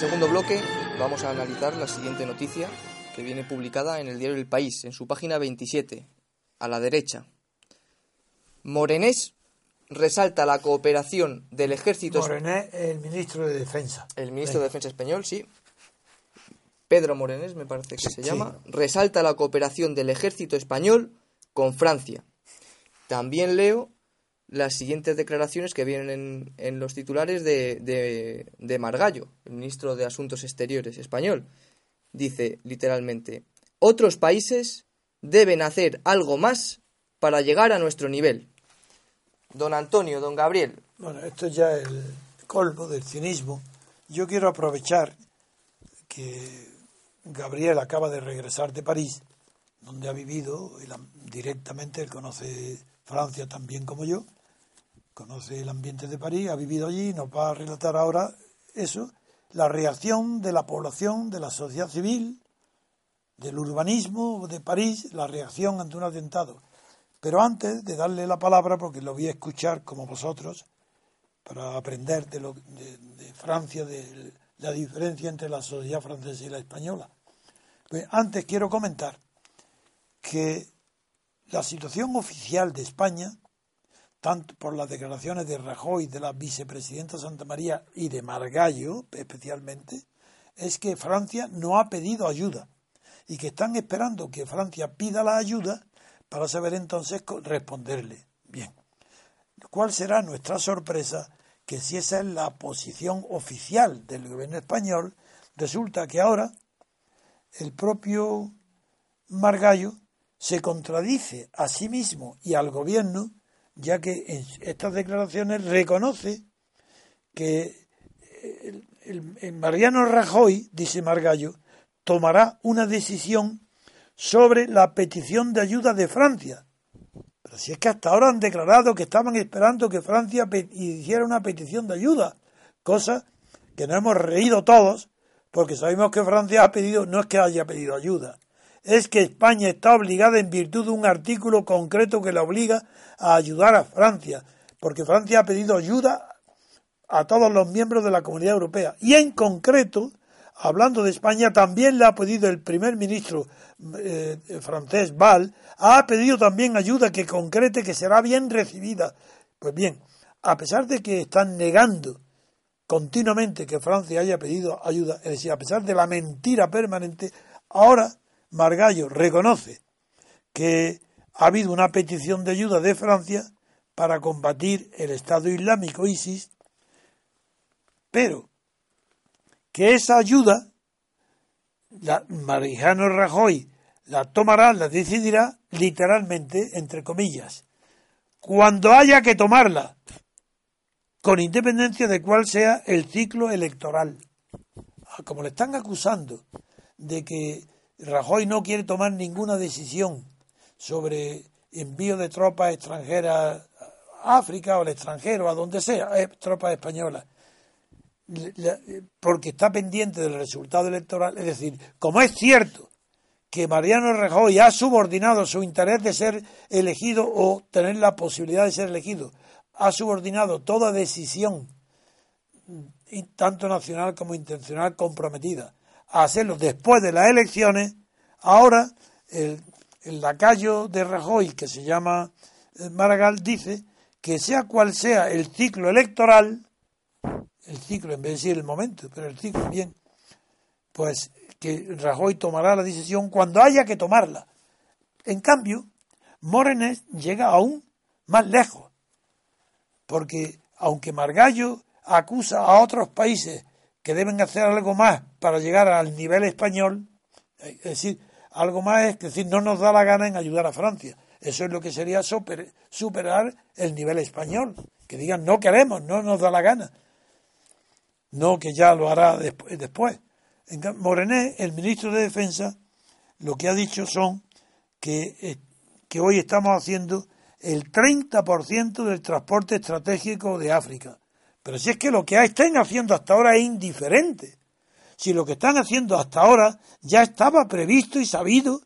Segundo bloque vamos a analizar la siguiente noticia que viene publicada en el diario El País, en su página 27, a la derecha. Morenés resalta la cooperación del ejército... Morené, el ministro de Defensa. El ministro de Defensa español, sí. Pedro Morenés, me parece que se Sí. llama, resalta la cooperación del ejército español con Francia. También leo las siguientes declaraciones que vienen en, en los titulares de, de, Margallo, el ministro de Asuntos Exteriores español. Dice literalmente, otros países deben hacer algo más para llegar a nuestro nivel. Don Antonio, don Gabriel, Bueno, esto es ya el colmo del cinismo. Yo quiero aprovechar que Gabriel acaba de regresar de París, donde ha vivido él am- directamente, él conoce Francia tan bien como yo, conoce el ambiente de París, ha vivido allí, nos va a relatar ahora eso, la reacción de la población, de la sociedad civil, del urbanismo de París, la reacción ante un atentado. Pero antes de darle la palabra, porque lo voy a escuchar como vosotros, para aprender de, lo, de, de Francia, de la diferencia entre la sociedad francesa y la española. Pues antes quiero comentar que la situación oficial de España, tanto por las declaraciones de Rajoy, de la vicepresidenta Santa María y de Margallo especialmente, es que Francia no ha pedido ayuda y que están esperando que Francia pida la ayuda para saber entonces responderle. Bien, ¿cuál será nuestra sorpresa? Que si esa es la posición oficial del gobierno español, resulta que ahora el propio Margallo se contradice a sí mismo y al gobierno, ya que en estas declaraciones reconoce que el, Mariano Rajoy, dice Margallo, tomará una decisión sobre la petición de ayuda de Francia. Pero si es que hasta ahora han declarado que estaban esperando que Francia hiciera una petición de ayuda, cosa que nos hemos reído todos, porque sabemos que Francia ha pedido, no es que haya pedido ayuda, es que España está obligada en virtud de un artículo concreto que la obliga a ayudar a Francia, porque Francia ha pedido ayuda a todos los miembros de la Comunidad Europea. Y en concreto, hablando de España, también le ha pedido el primer ministro eh, francés Val, ha pedido también ayuda que concrete que será bien recibida. Pues bien, a pesar de que están negando continuamente que Francia haya pedido ayuda, es decir, a pesar de la mentira permanente, ahora Margallo reconoce que ha habido una petición de ayuda de Francia para combatir el Estado Islámico ISIS, pero que esa ayuda, la, Marijano Rajoy la tomará, la decidirá literalmente, entre comillas, cuando haya que tomarla, con independencia de cuál sea el ciclo electoral. Ah, Como le están acusando de que Rajoy no quiere tomar ninguna decisión sobre envío de tropas extranjeras a África o al extranjero, a donde sea, eh, tropas españolas, porque está pendiente del resultado electoral. Es decir, como es cierto que Mariano Rajoy ha subordinado su interés de ser elegido o tener la posibilidad de ser elegido, ha subordinado toda decisión, y tanto nacional como intencional, comprometida hacerlo después de las elecciones, ahora el, el lacayo de Rajoy, que se llama eh, Maragall, dice que sea cual sea el ciclo electoral, el ciclo, en vez de decir el momento, pero el ciclo bien, pues que Rajoy tomará la decisión cuando haya que tomarla. En cambio, Morenés llega aún más lejos, porque aunque Margallo acusa a otros países que deben hacer algo más para llegar al nivel español, es decir, algo más es decir, no nos da la gana en ayudar a Francia. Eso es lo que sería superar el nivel español. Que digan, no queremos, no nos da la gana. No que ya lo hará después. Morené, el ministro de Defensa, lo que ha dicho son que, eh, que hoy estamos haciendo el 30% del transporte estratégico de África. Pero si es que lo que están haciendo hasta ahora es indiferente. Si lo que están haciendo hasta ahora ya estaba previsto y sabido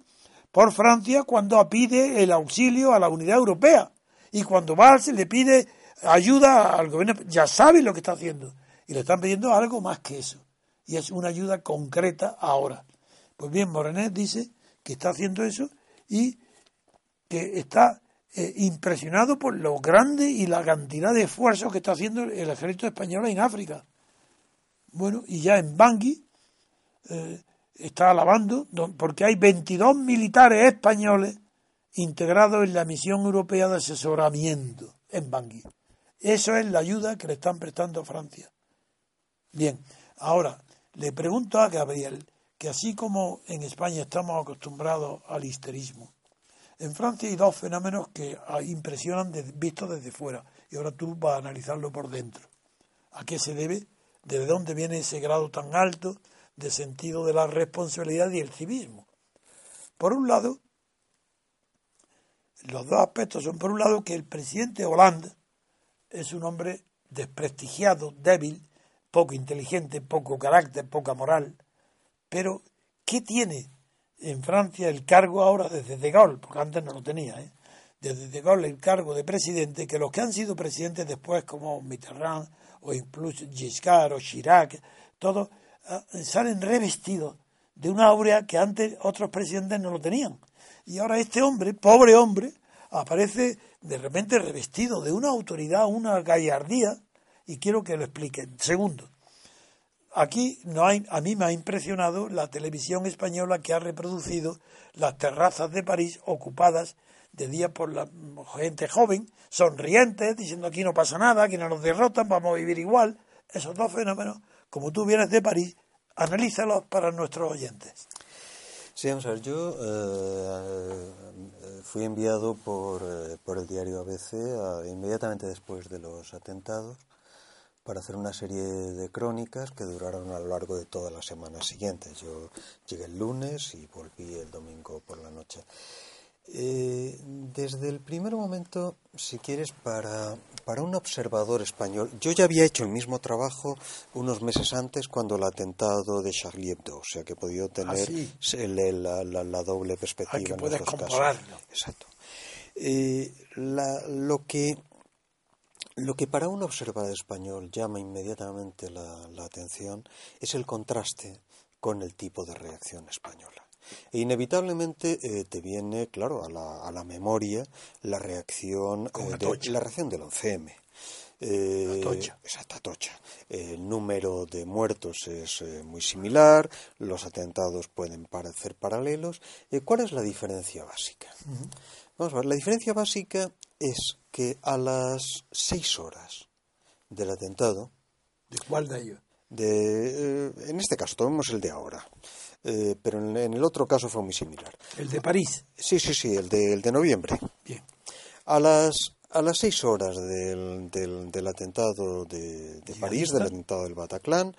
por Francia cuando pide el auxilio a la unidad europea. Y cuando va, se le pide ayuda al gobierno, ya sabe lo que está haciendo. Y le están pidiendo algo más que eso. Y es una ayuda concreta ahora. Pues bien, Morenet dice que está haciendo eso y que está eh, impresionado por lo grande y la cantidad de esfuerzos que está haciendo el ejército español en África. Bueno, y ya en Bangui eh, está alabando, porque hay 22 militares españoles integrados en la misión europea de asesoramiento en Bangui. Eso es la ayuda que le están prestando a Francia. Bien, ahora le pregunto a Gabriel que así como en España estamos acostumbrados al histerismo, en Francia hay dos fenómenos que impresionan vistos desde fuera y ahora tú vas a analizarlo por dentro. ¿A qué se debe? ¿De dónde viene ese grado tan alto de sentido de la responsabilidad y el civismo? Por un lado, los dos aspectos son, por un lado, que el presidente Hollande es un hombre desprestigiado, débil, poco inteligente, poco carácter, poca moral, pero ¿qué tiene en Francia el cargo ahora desde De Gaulle, porque antes no lo tenía, ¿eh? desde De Gaulle el cargo de presidente, que los que han sido presidentes después, como Mitterrand, o incluso Giscard o Chirac, todos ah, salen revestidos de una aurea que antes otros presidentes no lo tenían. Y ahora este hombre, pobre hombre, aparece de repente revestido de una autoridad, una gallardía, y quiero que lo explique. Segundo, Aquí no hay, a mí me ha impresionado la televisión española que ha reproducido las terrazas de París ocupadas de día por la gente joven, sonrientes, diciendo aquí no pasa nada, aquí no nos derrotan, vamos a vivir igual. Esos dos fenómenos, como tú vienes de París, analízalos para nuestros oyentes. Sí, vamos a ver, yo eh, fui enviado por, eh, por, el diario ABC inmediatamente después de los atentados para hacer una serie de crónicas que duraron a lo largo de todas las semanas siguientes. Yo llegué el lunes y volví el domingo por la noche. Eh, desde el primer momento, si quieres, para, para un observador español, yo ya había hecho el mismo trabajo unos meses antes cuando el atentado de Charlie Hebdo, o sea que he podido tener ah, la, doble perspectiva. Hay que puedes compararlo. Exacto. Eh, lo que lo que para un observador español llama inmediatamente la, atención es el contraste con el tipo de reacción española. E inevitablemente eh, te viene, claro, a la, a la memoria la reacción, eh, de, la reacción del 11M. Eh, tocha. El número de muertos es eh, muy similar, los atentados pueden parecer paralelos. ¿Cuál es la diferencia básica? Vamos a ver, la diferencia básica es que a las seis horas del atentado. ¿De cuál de ellos? De, eh, en este caso, tomemos el de ahora. Eh, pero en, el otro caso fue muy similar. ¿El de París? Sí, sí, sí, el de, el de noviembre. Bien. A las, a las seis horas del, del, atentado de, París, del atentado del Bataclan,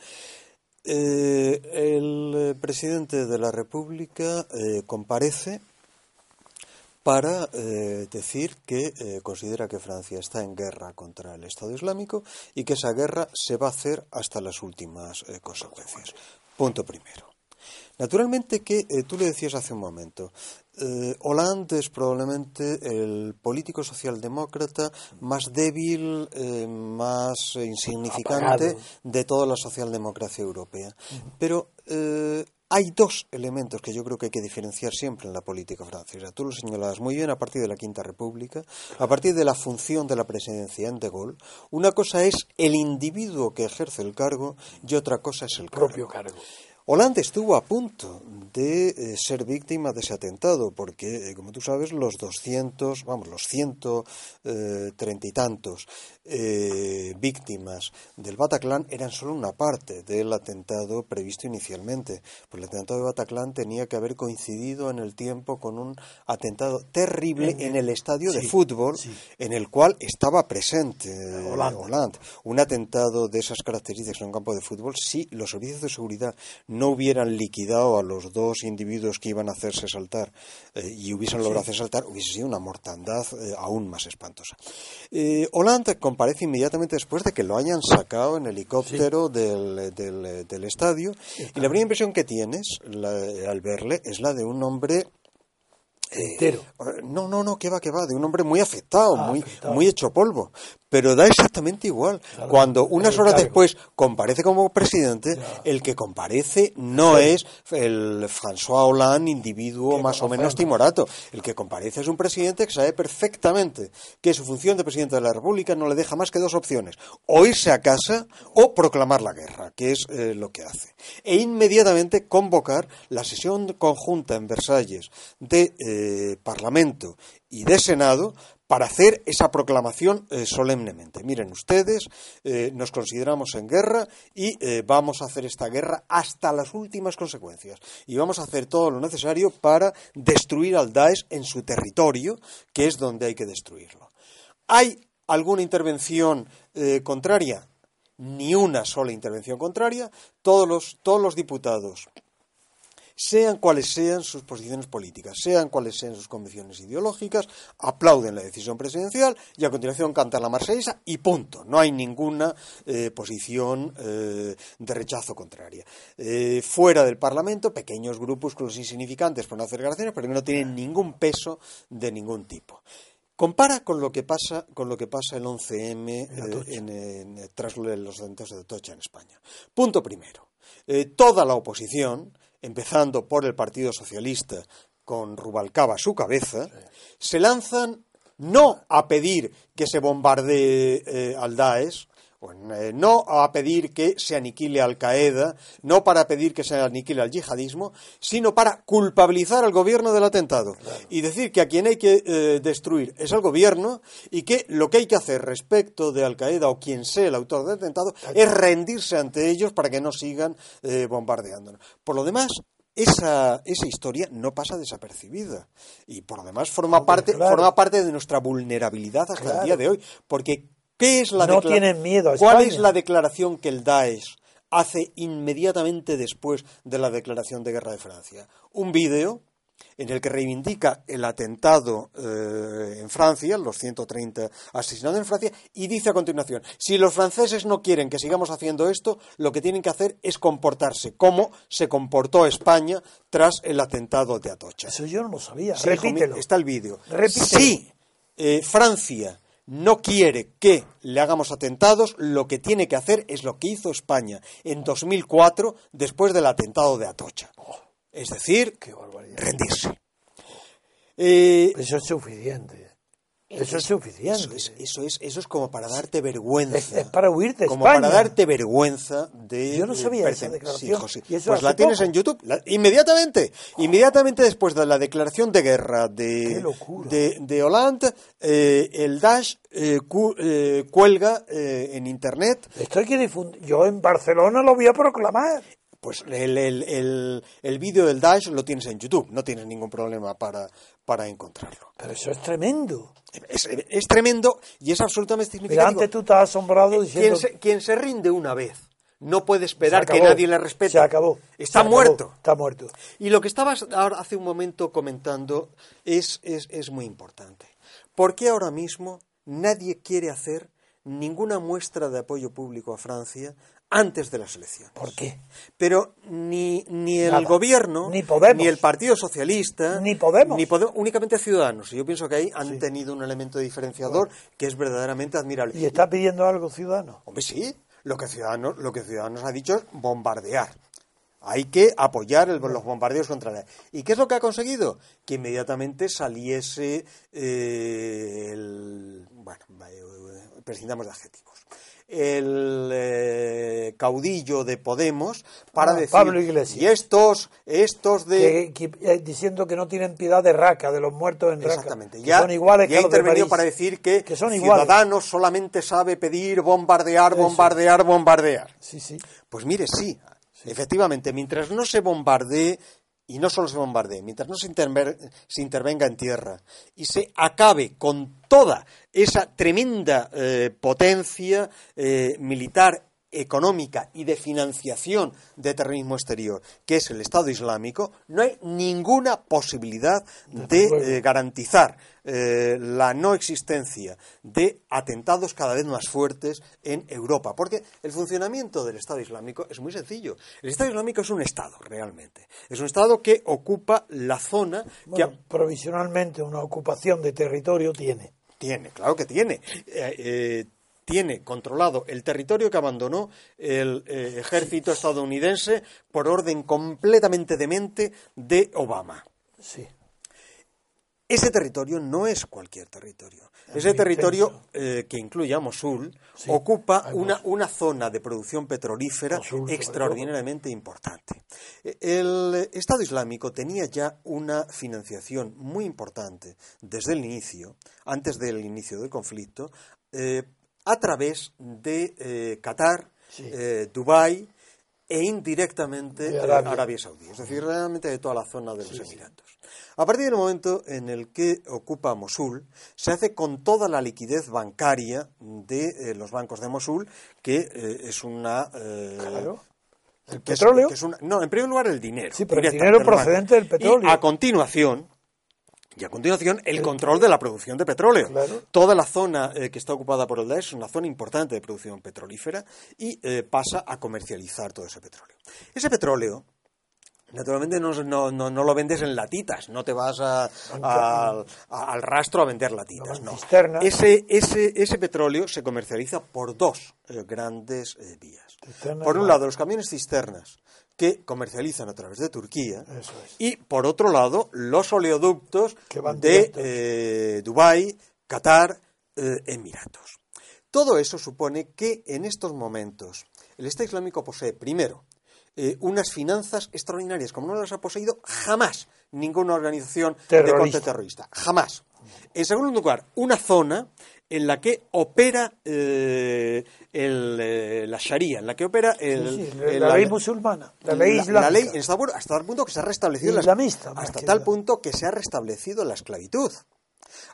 eh, el presidente de la República comparece para eh, decir que eh, considera que Francia está en guerra contra el Estado Islámico y que esa guerra se va a hacer hasta las últimas eh, consecuencias. Punto primero. Naturalmente que tú le decías hace un momento, Hollande es probablemente el político socialdemócrata más débil, más insignificante de toda la socialdemocracia europea. Pero hay dos elementos que yo creo que hay que diferenciar siempre en la política francesa. Tú lo señalabas muy bien a partir de la Quinta República, a partir de la función de la presidencia en De Gaulle. Una cosa es el individuo que ejerce el cargo y otra cosa es el propio cargo. Hollande estuvo a punto de eh, ser víctima de ese atentado, porque, eh, como tú sabes, los 200, vamos, los 130 y tantos eh, víctimas del Bataclan eran solo una parte del atentado previsto inicialmente. Pues el atentado de Bataclan tenía que haber coincidido en el tiempo con un atentado terrible en el estadio de fútbol en el cual estaba presente Hollande. Un atentado de esas características en un campo de fútbol, si los servicios de seguridad no hubieran liquidado a los dos individuos que iban a hacerse saltar eh, y hubiesen logrado hacer saltar, hubiese sido una mortandad eh, aún más espantosa. Eh, Hollande comparece inmediatamente después de que lo hayan sacado en helicóptero del, del, estadio. Y la primera impresión que tienes al verle es la de un hombre entero. no, no, no, que va, que va, de un hombre muy afectado, muy, muy hecho polvo pero da exactamente igual. Cuando unas horas después comparece como presidente, el que comparece no es el François Hollande, individuo más o menos timorato. El que comparece es un presidente que sabe perfectamente que su función de presidente de la República no le deja más que dos opciones: o irse a casa o proclamar la guerra, que es eh, lo que hace. E inmediatamente convocar la sesión conjunta en Versalles de eh, Parlamento y de Senado para hacer esa proclamación eh, solemnemente. Miren ustedes, eh, nos consideramos en guerra y eh, vamos a hacer esta guerra hasta las últimas consecuencias. Y vamos a hacer todo lo necesario para destruir al Daesh en su territorio, que es donde hay que destruirlo. ¿Hay alguna intervención contraria? Ni una sola intervención contraria. Todos los, todos los diputados sean cuales sean sus posiciones políticas, sean cuales sean sus convicciones ideológicas, aplauden la decisión presidencial y a continuación cantan la marsellesa y punto. No hay ninguna eh, posición eh, de rechazo contraria. Eh, fuera del Parlamento, pequeños grupos insignificantes por no hacer declaraciones, pero que no tienen ningún peso de ningún tipo. Compara con lo que pasa con lo que pasa el 11M tras los atentados de Tocha en España. Punto primero. toda la oposición empezando por el Partido Socialista con Rubalcaba a su cabeza, se lanzan no a pedir que se bombardee eh, al Daesh, no a pedir que se aniquile Al Qaeda, no para pedir que se aniquile al yihadismo, sino para culpabilizar al gobierno del atentado y decir que a quien hay que eh, destruir es al gobierno y que lo que hay que hacer respecto de Al Qaeda o quien sea el autor del atentado es rendirse ante ellos para que no sigan eh, bombardeándonos. Por lo demás, esa, esa, historia no pasa desapercibida y por lo demás forma parte forma parte de nuestra vulnerabilidad hasta el día de hoy porque ¿Qué es la no tienen miedo ¿Cuál es la declaración que el Daesh hace inmediatamente después de la declaración de guerra de Francia? Un vídeo en el que reivindica el atentado eh, en Francia, los 130 asesinados en Francia, y dice a continuación, si los franceses no quieren que sigamos haciendo esto, lo que tienen que hacer es comportarse como se comportó España tras el atentado de Atocha. Eso yo no lo sabía. Repítelo. está el vídeo. Sí, eh, Francia no quiere que le hagamos atentados, lo que tiene que hacer es lo que hizo España en 2004 después del atentado de Atocha. Es decir, rendirse. Eh, eso es suficiente. Eso es suficiente. Eso es, eso es, como para darte vergüenza. Es, para huir de Como para darte vergüenza de. Yo no sabía esa declaración. pues la tienes en YouTube. inmediatamente. Inmediatamente después de la declaración de guerra de, de, de, Hollande, eh, el Dash eh, eh, cuelga en Internet. Esto hay que difundir. Yo en Barcelona lo voy a proclamar. Pues el, el, el, vídeo del Daesh lo tienes en YouTube, no tienes ningún problema para, para encontrarlo. Pero eso es tremendo. Es, tremendo y es absolutamente significativo. Pero antes tú estás asombrado diciendo... Quien se, rinde una vez no puede esperar que nadie le respete. Se acabó. Está muerto. Está muerto. Y lo que estabas ahora hace un momento comentando es, es, es muy importante. ¿Por qué ahora mismo nadie quiere hacer ninguna muestra de apoyo público a Francia antes de las elecciones. ¿Por qué? Pero ni, ni el gobierno, ni, Podemos. el Partido Socialista, ni Podemos, ni Podemos únicamente Ciudadanos. Y yo pienso que ahí han tenido un elemento diferenciador que es verdaderamente admirable. ¿Y está pidiendo algo Ciudadanos? Hombre, sí. Lo que Ciudadanos, lo que Ciudadanos ha dicho es bombardear. Hay que apoyar los bombardeos contra la... ¿Y qué es lo que ha conseguido? Que inmediatamente saliese eh, el... Bueno, prescindamos de adjetivos el eh, caudillo de Podemos para Ah, decir Pablo Iglesias. y estos estos de que- que- eh, diciendo que no tienen piedad de Raca, de los muertos en Raca. Exactamente. que Ya, son iguales ya que de intervenido París. para decir que, Que son iguales. Ciudadanos solamente sabe pedir bombardear, Eso. bombardear, bombardear. Sí, sí. Pues mire, sí, efectivamente, mientras no se bombardee, y no solo se bombardee, mientras no se intervenga en tierra y se acabe con toda esa tremenda eh, potencia eh, militar económica y de financiación de terrorismo exterior, que es el Estado Islámico, no hay ninguna posibilidad de eh, garantizar eh, la no existencia de atentados cada vez más fuertes en Europa. Porque el funcionamiento del Estado Islámico es muy sencillo. El Estado Islámico es un Estado, realmente. Es un Estado que ocupa la zona que provisionalmente una ocupación de territorio tiene. Tiene, claro que tiene. Eh, eh, tiene controlado el territorio que abandonó el eh, ejército estadounidense por orden completamente demente de Obama. Sí. Ese territorio no es cualquier territorio. Es Ese territorio, eh, que incluye a Mosul, Sí, ocupa una, una zona de producción petrolífera Mosul, extraordinariamente importante. Eh, El Estado Islámico tenía ya una financiación muy importante desde el inicio, antes del inicio del conflicto, eh, a través de eh, Qatar, Sí. Dubái e indirectamente De Arabia. Arabia Saudí, es decir, realmente de toda la zona de los Emiratos. A partir del momento en el que ocupa Mosul, se hace con toda la liquidez bancaria de eh, los bancos de Mosul, que eh, es una... eh, Claro. El es- petróleo. que es una- no, en primer lugar el dinero. Sí, pero el dinero procedente del petróleo. Y a continuación, y a continuación, el control de la producción de petróleo. Claro. Toda la zona eh, que está ocupada por el Daesh es una zona importante de producción petrolífera y eh, pasa a comercializar todo ese petróleo. Ese petróleo, naturalmente, no, no- no- no lo vendes en latitas, no te vas a- a- a- al rastro a vender latitas, no. Ese, ese, ese petróleo se comercializa por dos eh, grandes eh, vías. Por un lado, los camiones cisternas que comercializan a través de Turquía Eso es. y por otro lado los oleoductos Que van de eh, Dubái, Qatar, eh, Emiratos. Todo eso supone que en estos momentos el Estado Islámico posee primero eh, unas finanzas extraordinarias como no las ha poseído jamás ninguna organización de corte terrorista, jamás. En segundo lugar, una zona en la que opera eh, el, eh, la Sharia, en la que opera el, Sí, sí, el- la, ley musulmana, la ley islámica. la ley, en esta- hasta tal punto que se ha restablecido la- hasta tal punto que se ha restablecido la esclavitud.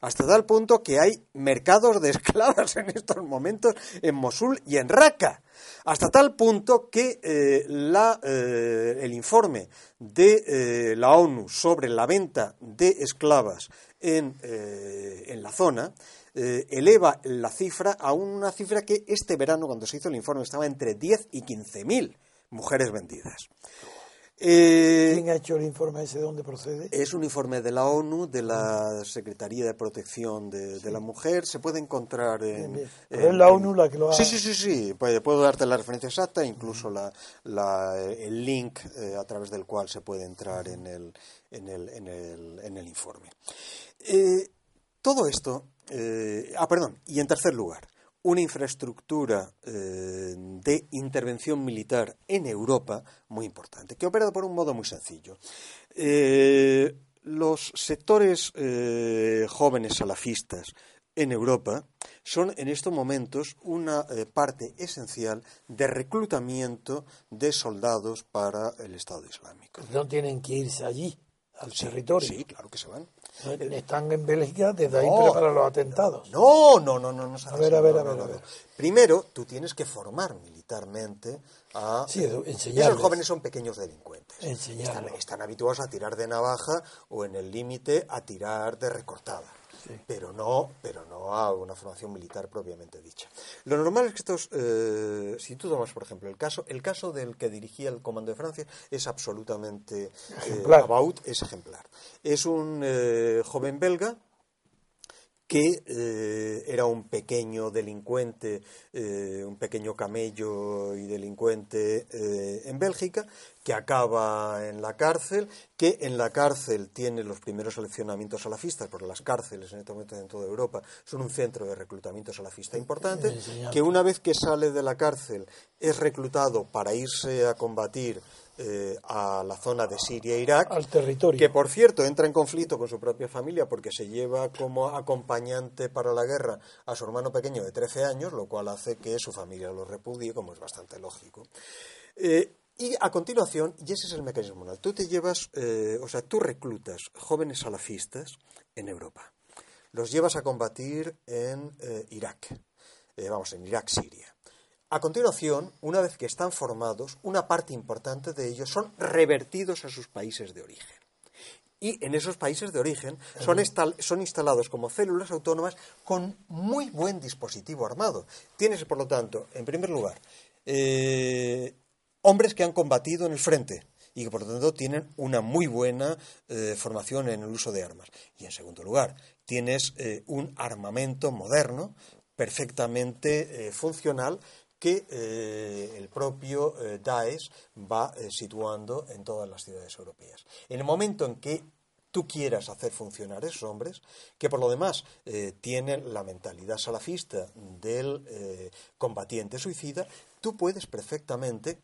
Hasta tal punto que hay mercados de esclavas en estos momentos en Mosul y en Raqqa. Hasta tal punto que eh, la, eh, el informe de eh, la ONU sobre la venta de esclavas en, en la zona eh, eleva la cifra a una cifra que este verano, cuando se hizo el informe, estaba entre 10 y 15 mil mujeres vendidas. Eh, ¿Quién ha hecho el informe ese? ¿De dónde procede? es un informe de la ONU, de la Secretaría de Protección de, de la Mujer. Se puede encontrar en. Bien, bien. en- Pero es la en- ONU la que lo ha- Sí, sí, sí, sí. Puedo darte la referencia exacta, incluso la, la- el link eh, a través del cual se puede entrar en el, en el, en el, en el informe. Eh, todo esto. Eh, ah, perdón. Y en tercer lugar, una infraestructura eh, de intervención militar en Europa muy importante, que opera por un modo muy sencillo. Eh, los sectores eh, jóvenes salafistas en Europa son en estos momentos una parte esencial de reclutamiento de soldados para el Estado Islámico. No tienen que irse allí, al Sí, territorio. Sí, claro que se van. Están en Bélgica, desde ahí No. preparan los atentados. No, no, no, no, no. A ver, a ver, no, a ver, a. Primero, tú tienes que formar militarmente a... Sí, Esos enseñarles. jóvenes son pequeños delincuentes. Están, están habituados a tirar de navaja o en el límite a tirar de recortada. Pero no, pero no a una formación militar propiamente dicha. Lo normal es que estos, eh, si tú tomas, por ejemplo, el caso, el caso del que dirigía el Comando de Francia es absolutamente eh, Ejemplar. About es ejemplar. Es un eh, joven belga que eh, era un pequeño delincuente, eh, un pequeño camello y delincuente eh, en Bélgica, que acaba en la cárcel, que en la cárcel tiene los primeros seleccionamientos salafistas, porque las cárceles en este momento en toda Europa son un centro de reclutamiento salafista importante, que una vez que sale de la cárcel es reclutado para irse a combatir eh, a la zona de Siria e Irak. Al territorio. Que, por cierto, entra en conflicto con su propia familia porque se lleva como acompañante para la guerra a su hermano pequeño de 13 años, lo cual hace que su familia lo repudie, como es bastante lógico. Eh, y a continuación, y ese es el mecanismo, tú te llevas, eh, o sea, tú reclutas jóvenes salafistas en Europa, los llevas a combatir en Irak, vamos, en Irak-Siria. A continuación, una vez que están formados, una parte importante de ellos son revertidos a sus países de origen. Y en esos países de origen son, son instalados como células autónomas con muy buen dispositivo armado. Tienes, por lo tanto, en primer lugar, eh, hombres que han combatido en el frente, y que por lo tanto tienen una muy buena eh, formación en el uso de armas. Y en segundo lugar, tienes eh, un armamento moderno perfectamente funcional que eh, el propio eh, Daesh va eh, situando en todas las ciudades europeas. En el momento en que tú quieras hacer funcionar esos hombres, que por lo demás tienen la mentalidad salafista del combatiente suicida, tú puedes perfectamente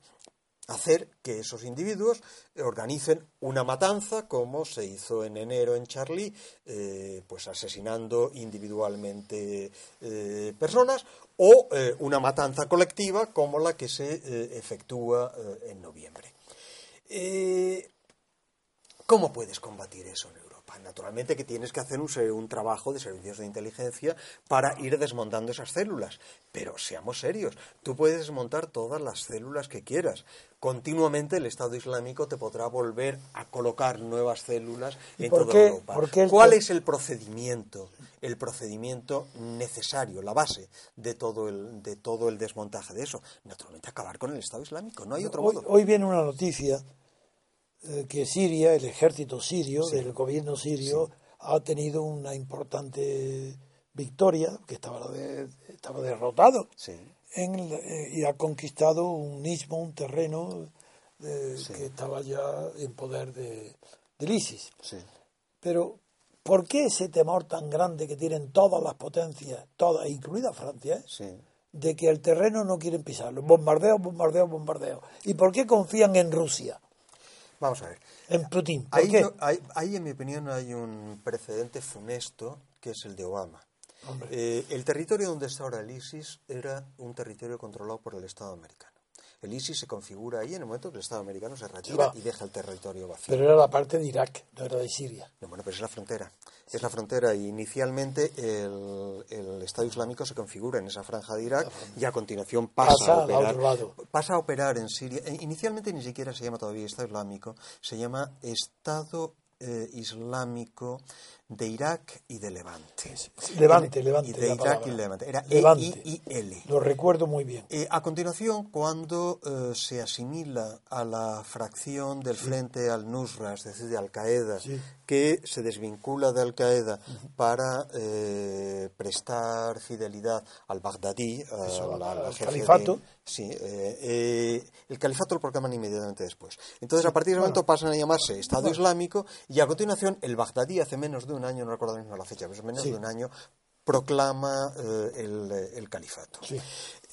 hacer que esos individuos organicen una matanza como se hizo en enero en Charlie, pues asesinando individualmente personas o eh, una matanza colectiva como la que se eh, efectúa eh, en noviembre. ¿Cómo puedes combatir eso en? Naturalmente que tienes que hacer un, trabajo de servicios de inteligencia para ir desmontando esas células. Pero seamos serios, tú puedes desmontar todas las células que quieras. Continuamente el Estado Islámico te podrá volver a colocar nuevas células en toda Europa. ¿Cuál es el procedimiento? El procedimiento necesario, la base de todo el, de todo el desmontaje de eso. Naturalmente acabar con el Estado Islámico, no hay otro hoy, modo. Hoy viene una noticia que Siria, el ejército sirio, el gobierno sirio, ha tenido una importante victoria, que estaba, estaba derrotado, eh, y ha conquistado un istmo, un terreno eh, que estaba ya en poder de, del ISIS. Pero, ¿por qué ese temor tan grande que tienen todas las potencias, todas, incluida Francia, de que el terreno no quieren pisarlo? Bombardeo, bombardeo, bombardeo. ¿Y por qué confían en Rusia? Vamos a ver. En Putin. ahí, en mi opinión, hay un precedente funesto que es el de Obama. Eh, el territorio donde está ahora el ISIS era un territorio controlado por el Estado americano. El ISIS se configura ahí en el momento que el Estado americano se retira y deja el territorio vacío. Pero era la parte de Irak, no era de Siria. bueno, pero es la frontera. Es la frontera y inicialmente el, Estado Islámico se configura en esa franja de Irak y a continuación pasa, a operar. Pasa a operar en Siria. E, inicialmente ni siquiera se llama todavía Estado Islámico, se llama Estado eh, Islámico de Irak y de Levante. Levante, Levante. de Irak y Levante. Era Levante. E, I, L. Lo recuerdo muy bien. Eh, a continuación, cuando eh, se asimila a la fracción del frente al-Nusra, es decir, de Al-Qaeda, que se desvincula de Al-Qaeda para eh, prestar fidelidad al Baghdadí, al, califato. Sí, el califato lo proclaman inmediatamente después. Entonces, a partir de ese momento pasan a llamarse Estado Islámico y a continuación el Baghdadí hace menos de un año, no recuerdo mismo la fecha, pero menos de un año, proclama eh, el, califato.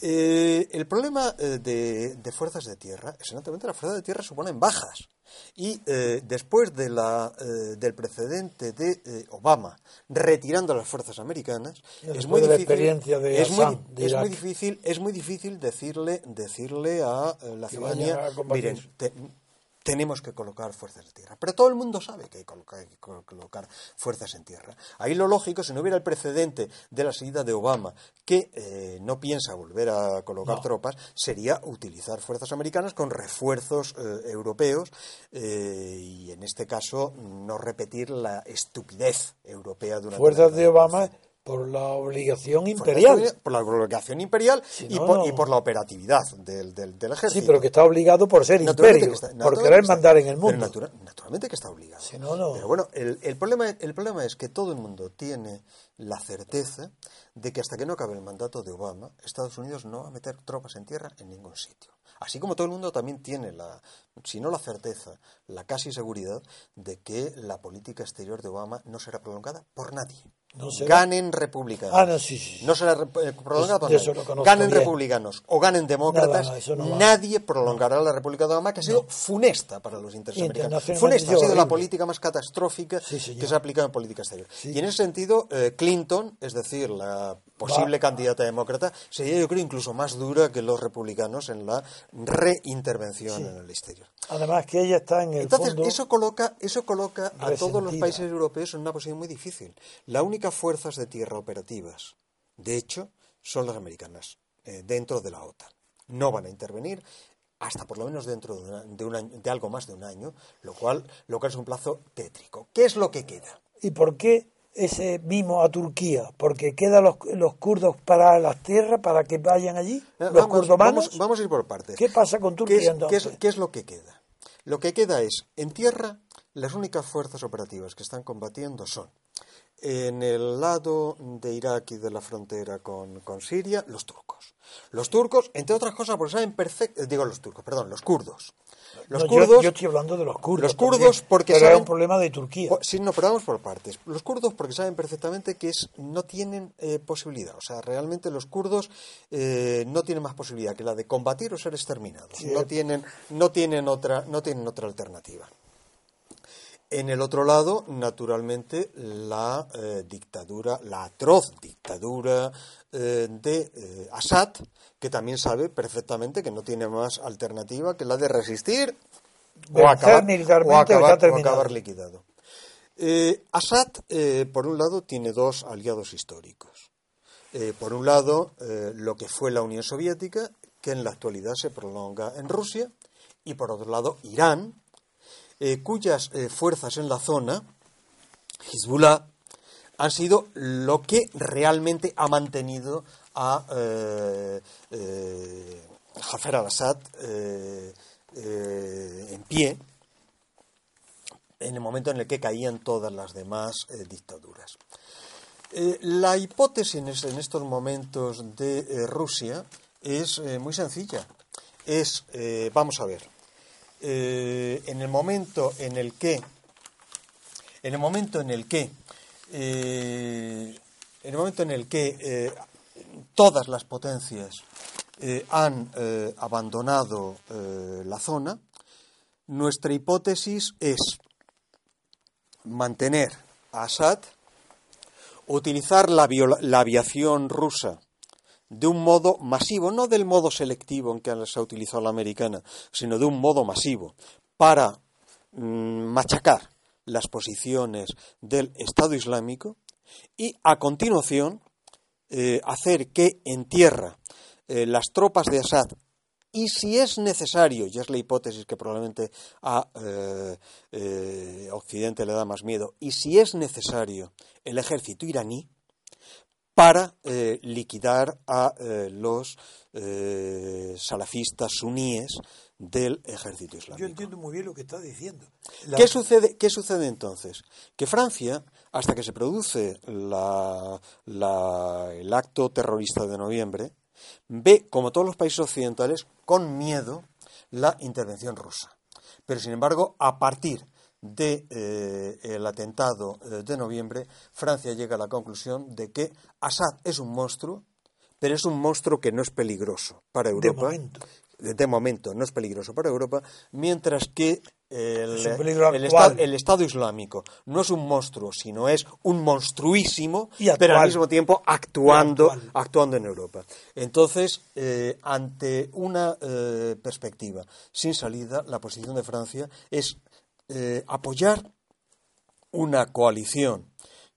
Eh, el problema eh, de, fuerzas de tierra, esencialmente las fuerzas de tierra suponen bajas. Y después de la, del precedente de Obama retirando las fuerzas americanas, es muy, difícil, es, muy, difícil, es muy difícil decirle, decirle a la ciudadanía, miren, tenemos que colocar fuerzas en tierra. Pero todo el mundo sabe que hay que colocar, fuerzas en tierra. Ahí lo lógico, si no hubiera el precedente de la salida de Obama, que eh, no piensa volver a colocar tropas, sería utilizar fuerzas americanas con refuerzos eh, europeos eh, y en este caso no repetir la estupidez europea de una fuerzas de Obama por la obligación imperial. Por la obligación imperial y, por, la operatividad del, del, ejército. Sí, pero que está obligado por ser imperio, por querer mandar en el mundo. naturalmente que está obligado. Pero bueno, el, el, problema, el problema es que todo el mundo tiene la certeza de que hasta que no acabe el mandato de Obama, Estados Unidos no va a meter tropas en tierra en ningún sitio. Así como todo el mundo también tiene la, si no la certeza, la casi seguridad de que la política exterior de Obama no será prolongada por nadie. No será- Ganen republicanos. Ah, no, sí, sí. No eh, por eso Ganen bien. republicanos o ganen demócratas, no, nadie prolongará la República de Obama, que ha sido funesta para los intereses americanos. Funesta, ha sido la política más catastrófica que se ha aplicado en política exterior. Y en ese sentido, eh, Clinton, es decir, la posible Va- candidata demócrata, sería yo creo incluso más dura que los republicanos en la reintervención en el exterior. Además que ella está en el Entonces, fondo... eso coloca, eso coloca a todos los países europeos en una posición muy difícil. Las únicas fuerzas de tierra operativas, de hecho, son las americanas, eh, dentro de la OTAN. No van a intervenir hasta por lo menos dentro de, una- de un año- de algo más de un año, lo cual, lo cual es un plazo tétrico. ¿Qué es lo que queda? ¿Y por qué ese mimo a Turquía? ¿Porque quedan los, los kurdos para las tierras, para que vayan allí? Eh, ¿Los vamos, kurdomanos? vamos- vamos a ir por partes. ¿Qué pasa con ¿Qué Turquía es, entonces? qué es- qué es lo que queda? Lo que queda es, en tierra, las únicas fuerzas operativas que están combatiendo son, en el lado de Irak y de la frontera con, con Siria, los turcos. Los turcos, entre otras cosas, porque saben perfecto, digo los turcos, perdón, los kurdos. Los No, yo- kurdos, yo, estoy hablando de los kurdos. los kurdos porque pero saben- es un problema de Turquía. Sí, no, pero vamos por partes. Los kurdos porque saben perfectamente que es, no tienen eh, posibilidad. O sea, realmente los kurdos eh, no tienen más posibilidad que la de combatir o ser exterminados. No tienen, no tienen otra, no tienen otra alternativa. En el otro lado, naturalmente, la eh, dictadura, la atroz dictadura eh, de eh, Assad, que también sabe perfectamente que no tiene más alternativa que la de resistir o acabar, o acabar, o acabar liquidado. Eh, Assad, por un lado, tiene dos aliados históricos. Por un lado, lo que fue la Unión Soviética, que en la actualidad se prolonga en Rusia, y por otro lado, Irán, eh, cuyas eh, fuerzas en la zona, Hezbollah, han sido lo que realmente ha mantenido a eh, eh, Jafar al-Assad en pie en el momento en el que caían todas las demás dictaduras. La hipótesis en, en estos momentos de Rusia es muy sencilla. Es, vamos a ver, eh, en el momento en el que, en el momento en el que, eh, en el momento en el que eh, todas las potencias han abandonado la zona, nuestra hipótesis es mantener a Assad, utilizar la aviación rusa de un modo masivo, no del modo selectivo en que se ha utilizado la americana, sino de un modo masivo, para mm, machacar las posiciones del Estado Islámico y a continuación eh, hacer que en tierra eh, las tropas de Assad. Y si es necesario, y es la hipótesis que probablemente a eh, Occidente le da más miedo, y si es necesario el ejército iraní para eh, liquidar a eh, los eh, salafistas suníes del ejército Yo islámico. entiendo muy bien lo que está diciendo. La- ¿Qué sucede, ¿Qué sucede entonces? Que Francia, hasta que se produce la- la- el acto terrorista de noviembre, ve, como todos los países occidentales, con miedo la intervención rusa. Pero, sin embargo, a partir del atentado eh, de noviembre, Francia llega a la conclusión de que Assad es un monstruo, pero es un monstruo que no es peligroso para Europa. momento. De, de momento no es peligroso para Europa, mientras que el. Estado, el Estado Islámico no es un monstruo, sino es un monstruísimo, Y pero al mismo tiempo actuando, actuando en Europa. Entonces, eh, ante una eh, perspectiva sin salida, la posición de Francia es eh, apoyar una coalición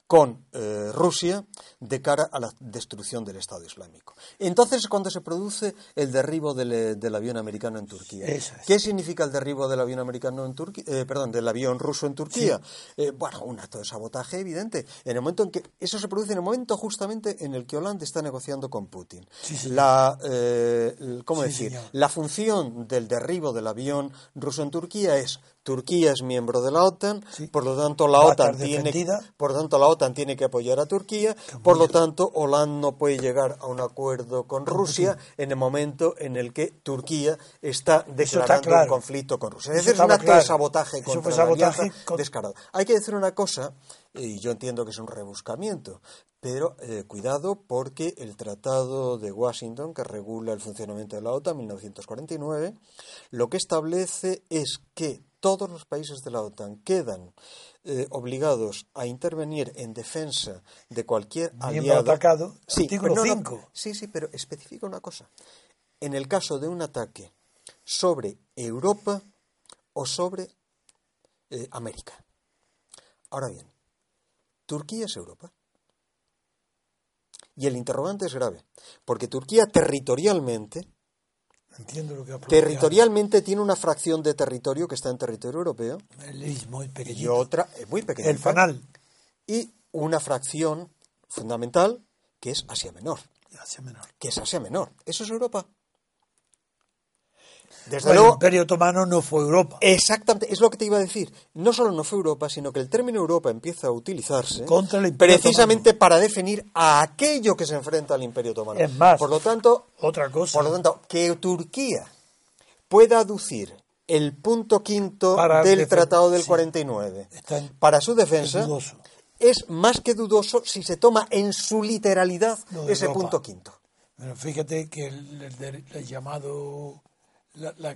con eh, Rusia de cara a la destrucción del Estado Islámico. Entonces es cuando se produce el derribo del, eh, del avión americano en Turquía. Es. ¿Qué significa el derribo del avión americano en Turquía? Eh, perdón, del avión ruso en Turquía. Eh, bueno, un acto de sabotaje evidente. En el momento en que eso se produce en el momento justamente en el que Hollande está negociando con Putin. la, ¿cómo Sí, decir? señor. La función del derribo del avión ruso en Turquía es Turquía es miembro de la OTAN, Sí. por lo tanto la OTAN tiene defendida. por lo tanto la OTAN tiene que apoyar a Turquía, por lo tanto Hollande no puede llegar a un acuerdo con Rusia en el momento en el que Turquía está declarando claro. un conflicto con Rusia. Es decir, es un acto claro. de sabotaje contra fue sabotaje con- descarado. Hay que decir una cosa, y yo entiendo que es un rebuscamiento, pero eh, cuidado porque el Tratado de Washington, que regula el funcionamiento de la OTAN en 1949, lo que establece es que todos los países de la OTAN quedan eh, obligados a intervenir en defensa de cualquier Miembro aliado. atacado, Sí, artículo pero no, no, 5. sí, sí, pero especifica una cosa. En el caso de un ataque sobre Europa o sobre eh, América. Ahora bien, Turquía es Europa. Y el interrogante es grave, porque Turquía territorialmente, Entiendo lo que ha planteado. territorialmente tiene una fracción de territorio que está en territorio europeo es y otra eh, muy pequeña. El fanal. Y una fracción fundamental que es Asia Menor, Asia Menor. que es Asia Menor. Eso es Europa. Desde el luego, Imperio Otomano no fue Europa. Exactamente, es lo que te iba a decir. No solo no fue Europa, sino que el término Europa empieza a utilizarse Contra el Imperio precisamente para definir a aquello que se enfrenta al Imperio Otomano. Es más, por lo tanto, Otra cosa. por lo tanto, que Turquía pueda aducir el punto quinto Para del Tratado del sí. 49 Está en- para su defensa es más que dudoso si se toma en su literalidad ese Europa. punto quinto. Pero fíjate que el, el el llamado. La, la-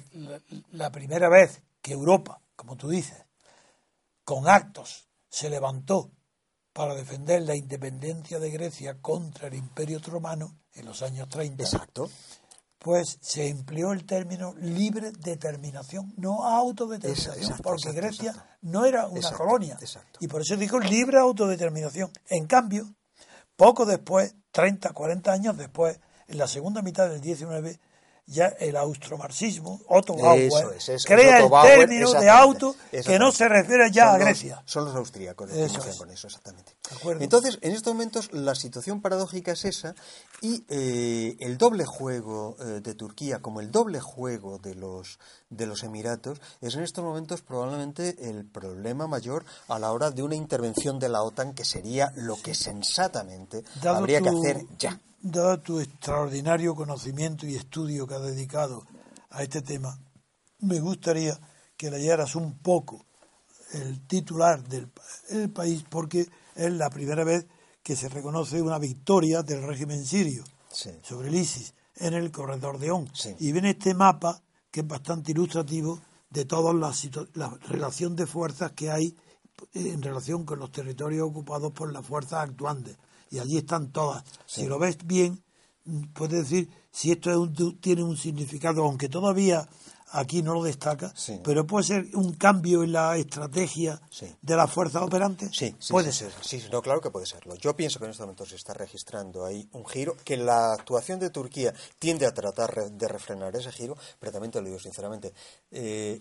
la- primera vez que Europa, como tú dices, con actos se levantó para defender la independencia de Grecia contra el Imperio Otomano en los años 30, Exacto. pues se empleó el término libre determinación, no autodeterminación, Exacto, porque exacto, Grecia exacto. no era una colonia. Y por eso dijo libre autodeterminación. En cambio, poco después, 30, 40 años después, en la segunda mitad del 19, ya el austromarxismo, Otto Bauer, es, es crea Otto el término de auto que no se refiere ya Son a los- Grecia. son los austríacos los que Eso es. con eso, exactamente. Entonces, en estos momentos la situación paradójica es esa y eh, el doble juego eh, de Turquía como el doble juego de los de los Emiratos es en estos momentos probablemente el problema mayor a la hora de una intervención de la OTAN que sería lo que sensatamente Dado habría que hacer ya. Dado tu extraordinario conocimiento y estudio que has dedicado a este tema, me gustaría que leyeras un poco el titular del el país, porque es la primera vez que se reconoce una victoria del régimen sirio Sí. sobre el ISIS en el corredor de On. Sí. Y viene este mapa que es bastante ilustrativo de toda la, la relación de fuerzas que hay en relación con los territorios ocupados por las fuerzas actuantes. Y allí están todas. Si lo ves bien, mm, puedes decir si esto es un- tiene un significado, aunque todavía aquí no lo destaca, Sí. pero puede ser un cambio en la estrategia Sí. de las fuerzas operantes. Sí, sí, puede ser. Sí, no, claro que puede serlo. Yo pienso que en este momento se está registrando ahí un giro, que la actuación de Turquía tiende a tratar de refrenar ese giro, pero también te lo digo sinceramente. eh,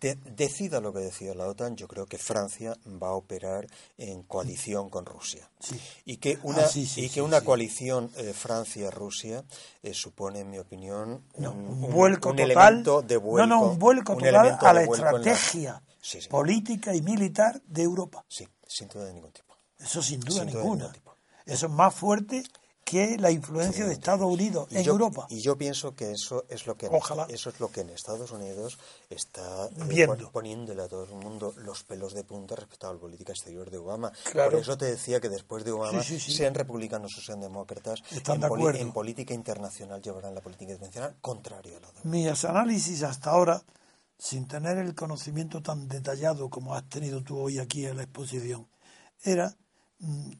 de- decida lo que decida la OTAN, yo creo que Francia va a operar en coalición con Rusia. Sí. Y que una, Ah, sí, sí, y que una coalición eh, Francia-Rusia eh, supone, en mi opinión, No, un, un vuelco un total. elemento de vuelco. no, no, un vuelco un total a la estrategia política y militar de Europa. Sí, sin duda de ningún tipo. Eso sin duda Sin duda de ninguna. ningún tipo. Eso es más fuerte que la influencia de Estados Unidos Y en yo, Europa. Y yo pienso que eso es lo que en Ojalá. eso es lo que en Estados Unidos está eh, Viendo. pon- poniéndole a todo el mundo los pelos de punta respecto a la política exterior de Obama. Claro. Por eso te decía que después de Obama, Sí, sí, sí. sean republicanos o sean demócratas, Están en, de acuerdo. en política internacional llevarán la política internacional contrario a la de Mis análisis hasta ahora, sin tener el conocimiento tan detallado como has tenido tú hoy aquí en la exposición, era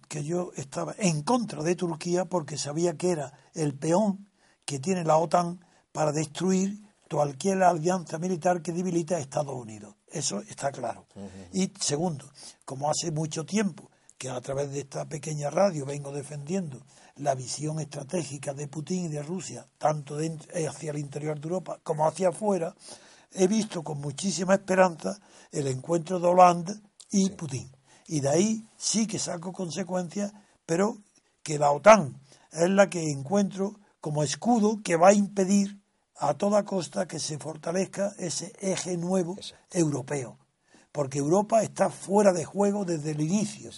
que yo estaba en contra de Turquía porque sabía que era el peón que tiene la OTAN para destruir cualquier alianza militar que debilite a Estados Unidos. Eso está claro. Y segundo, como hace mucho tiempo que a través de esta pequeña radio vengo defendiendo la visión estratégica de Putin y de Rusia, tanto dentro- eh, hacia el interior de Europa como hacia afuera, he visto con muchísima esperanza el encuentro de Hollande y Putin. Y de ahí sí que saco consecuencias, pero que la OTAN es la que encuentro como escudo que va a impedir a toda costa que se fortalezca ese eje nuevo europeo, porque Europa está fuera de juego desde el inicio.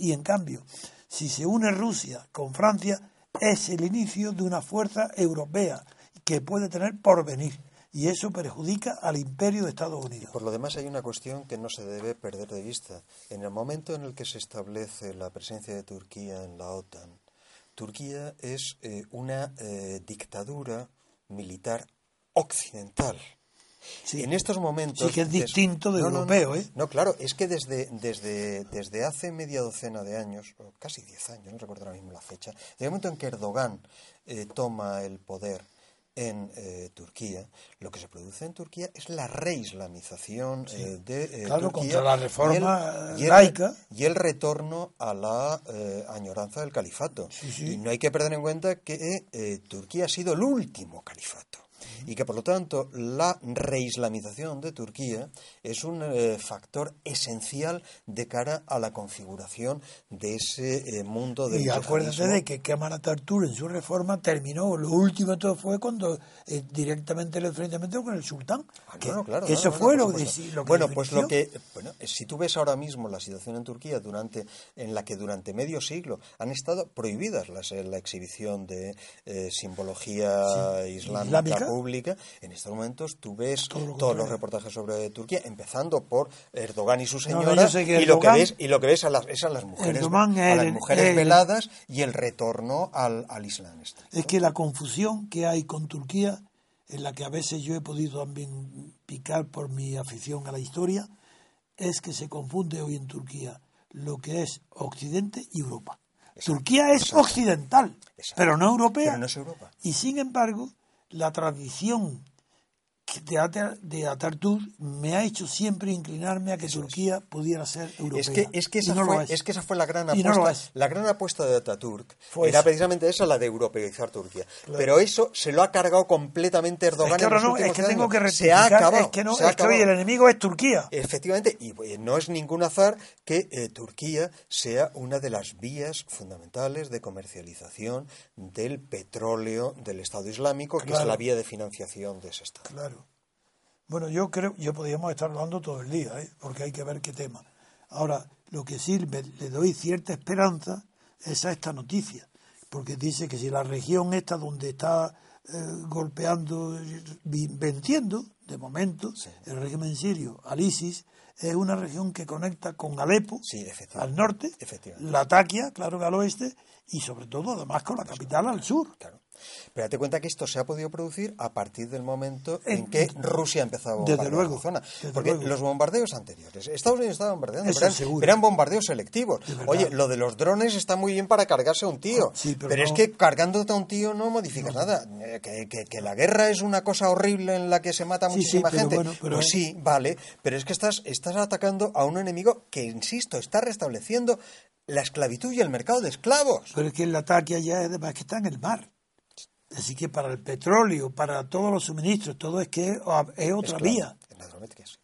Y en cambio, si se une Rusia con Francia, es el inicio de una fuerza europea que puede tener porvenir. Y eso perjudica al imperio de Estados Unidos. Por lo demás, hay una cuestión que no se debe perder de vista. En el momento en el que se establece la presencia de Turquía en la OTAN, Turquía es eh, una eh, dictadura militar occidental. Sí. En estos momentos... Sí, que es distinto del No, no, no. europeo, ¿eh? No, claro, es que desde, desde, desde hace media docena de años, o casi diez años, no recuerdo ahora mismo la fecha, desde el momento en que Erdogan eh, toma el poder en eh, Turquía, lo que se produce en Turquía es la reislamización eh, de eh, Claro, Turquía contra la y el- reforma y el- laica. y el retorno a la eh, añoranza del califato. Sí, sí. Y no hay que perder en cuenta que eh, Turquía ha sido el último califato y que por lo tanto la reislamización de Turquía es un eh, factor esencial de cara a la configuración de ese eh, mundo del Y acuérdate de que Kemal Atatürk en su reforma terminó, lo último de todo fue cuando eh, directamente el enfrentamiento con el sultán. Ah, que, no, no, claro, que no, eso no, fue lo, que, lo que bueno pues lo que bueno si tú ves ahora mismo la situación en Turquía durante en la que durante medio siglo han estado prohibidas las, eh, la exhibición de eh, simbología islámica, islámica. Pública en estos momentos tú ves lo todos los reportajes sobre Turquía empezando por Erdogan y su señora y lo que ves y lo que ves a las, es a las mujeres Erdogan a las mujeres el- veladas y el retorno al, al Islam estricto. Es que la confusión que hay con Turquía, en la que a veces yo he podido también picar por mi afición a la historia, es que se confunde hoy en Turquía lo que es Occidente y Europa. Turquía es occidental, Exacto. pero no europea. Pero no es Europa. Y sin embargo, la tradición de, Atar- de Atatürk me ha hecho siempre inclinarme a que Turquía pudiera ser europea. Es que, es, que esa no fue, es. que esa fue la gran no apuesta. La gran apuesta de Ataturk Fue era esa. precisamente esa, la de europeizar Turquía. Pero eso se lo ha cargado completamente Erdogan Es que en ahora no, es que años. tengo que Se ha acabado. es que no, se ha el enemigo es Turquía. Efectivamente, y eh, no es ningún azar que eh, Turquía sea una de las vías fundamentales de comercialización del petróleo del Estado Islámico, que es la vía de financiación de ese Estado. Claro. Bueno, yo creo, yo podríamos estar hablando todo el día, ¿eh? porque hay que ver qué tema. Ahora, lo que sí me- le doy cierta esperanza es a esta noticia, porque dice que si la región esta donde está eh, golpeando, venciendo, de momento, el régimen sirio, al ISIS, es una región que conecta con Alepo, Sí, al norte, Efectivamente. Latakia, claro que al oeste, y sobre todo Damasco, la capital, al sur. Claro. Pero date cuenta que esto se ha podido producir a partir del momento en, que Rusia empezó a bombardear luego, la zona. Porque luego. los bombardeos anteriores, Estados Unidos estaba bombardeando, eran, eran bombardeos selectivos. De. Oye, lo de los drones está muy bien para cargarse a un tío, Sí, pero pero, es que cargándote a un tío no modificas nada. Eh, Que, que- que la guerra es una cosa horrible en la que se mata Sí, muchísima gente. bueno, pero pues es- sí, vale, pero es que estás, estás atacando a un enemigo que, insisto, está restableciendo la esclavitud y el mercado de esclavos. Pero es que el ataque allá es está en el mar. Así que para el petróleo, para todos los suministros, todo es que es otra Esclavo. vía. Que sí.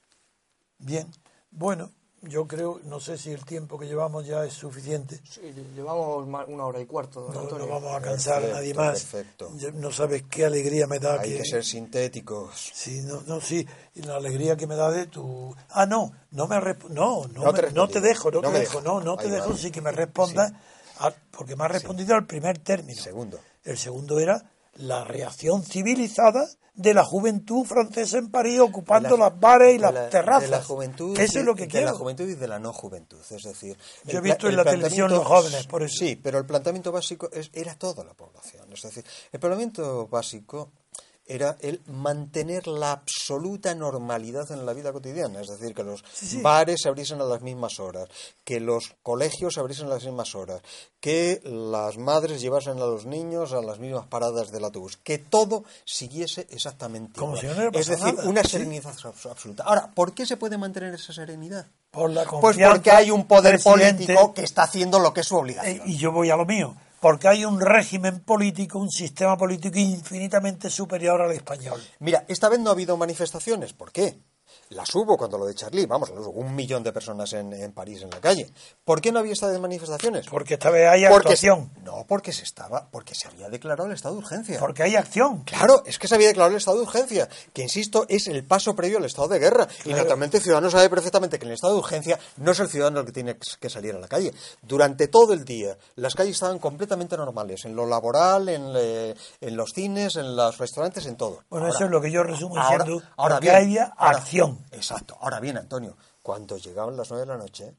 Bien. Bueno, yo creo, no sé si el tiempo que llevamos ya es suficiente. Sí, llevamos una hora y cuarto, No, no vamos a cansar a nadie más. perfecto. No sabes qué alegría me da Hay que, que ser sintéticos. Sí, no, no, sí, y la alegría que me da de tu... Ah, no, no me no, no, No me- te no te respondido. dejo, no, No te dejo, deja. no, no te Ahí dejo, sí que me respondas, a- porque me has respondido al primer término. Segundo. El segundo era la reacción civilizada de la juventud francesa en París ocupando la- las bares y las la- terrazas. De la juventud. Eso y- es lo que de quiero. la juventud y de la no juventud. Es decir. Yo he visto en la televisión los jóvenes, por eso. Sí, pero el planteamiento básico es, era toda la población. Es decir, el planteamiento básico era el mantener la absoluta normalidad en la vida cotidiana, es decir, que los sí. bares se abriesen a las mismas horas, que los colegios se abriesen a las mismas horas, que las madres llevasen a los niños a las mismas paradas del autobús, que todo siguiese exactamente Como igual. si no hubiera es decir, nada, una serenidad abs- absoluta. Ahora, ¿por qué se puede mantener esa serenidad? Por la Pues porque hay un poder político que está haciendo lo que es su Eh, obligación. y yo voy a lo mío, porque hay un régimen político, un sistema político infinitamente superior al español. Mira, esta vez no ha habido manifestaciones. ¿Por qué? Las hubo cuando lo de Charlie, vamos, las hubo un millón de personas en, en París en la calle. ¿Por qué no había estas manifestaciones? Porque esta vez hay Porque actuación. se- no, porque se estaba, porque se había declarado el estado de urgencia. Porque hay acción. Claro, es que se había declarado el estado de urgencia, que insisto, es el paso previo al estado de guerra. Y naturalmente el ciudadano sabe perfectamente que en el estado de urgencia no es el ciudadano el que tiene que salir a la calle. Durante todo el día, las calles estaban completamente normales, en lo laboral, en, en los cines, en los restaurantes, en todo. Bueno, Ahora- eso es lo que yo resumo ahora, diciendo ahora bien, había ahora- Exacto. Ahora bien, Antonio, cuando llegaban las nueve de la noche,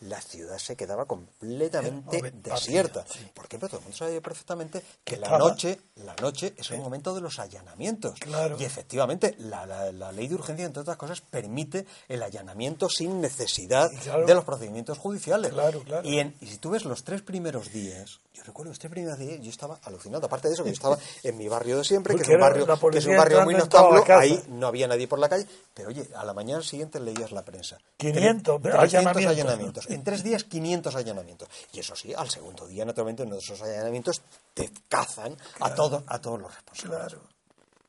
la ciudad se quedaba completamente desierta. sí. ¿Por qué? Pero todo el mundo sabía perfectamente que la Estaba- noche, la noche es el momento de los allanamientos. Claro. Y efectivamente, la, la- la ley de urgencia, entre otras cosas, permite el allanamiento sin necesidad claro. de los procedimientos judiciales. Claro. Y, en- y si tú ves los tres primeros días, yo recuerdo los tres primeros días, yo estaba alucinado. Aparte de eso, que yo estaba en mi barrio de siempre, que es un barrio, que es policía un barrio muy en notable, ahí no había nadie por la calle, pero oye, a la mañana siguiente leías la prensa. 500 Tre- 300 allanamientos. allanamientos. En tres días, 500 allanamientos. Y eso sí, al segundo día, naturalmente, uno de esos allanamientos te cazan a, todos, a todos los responsables. Claro.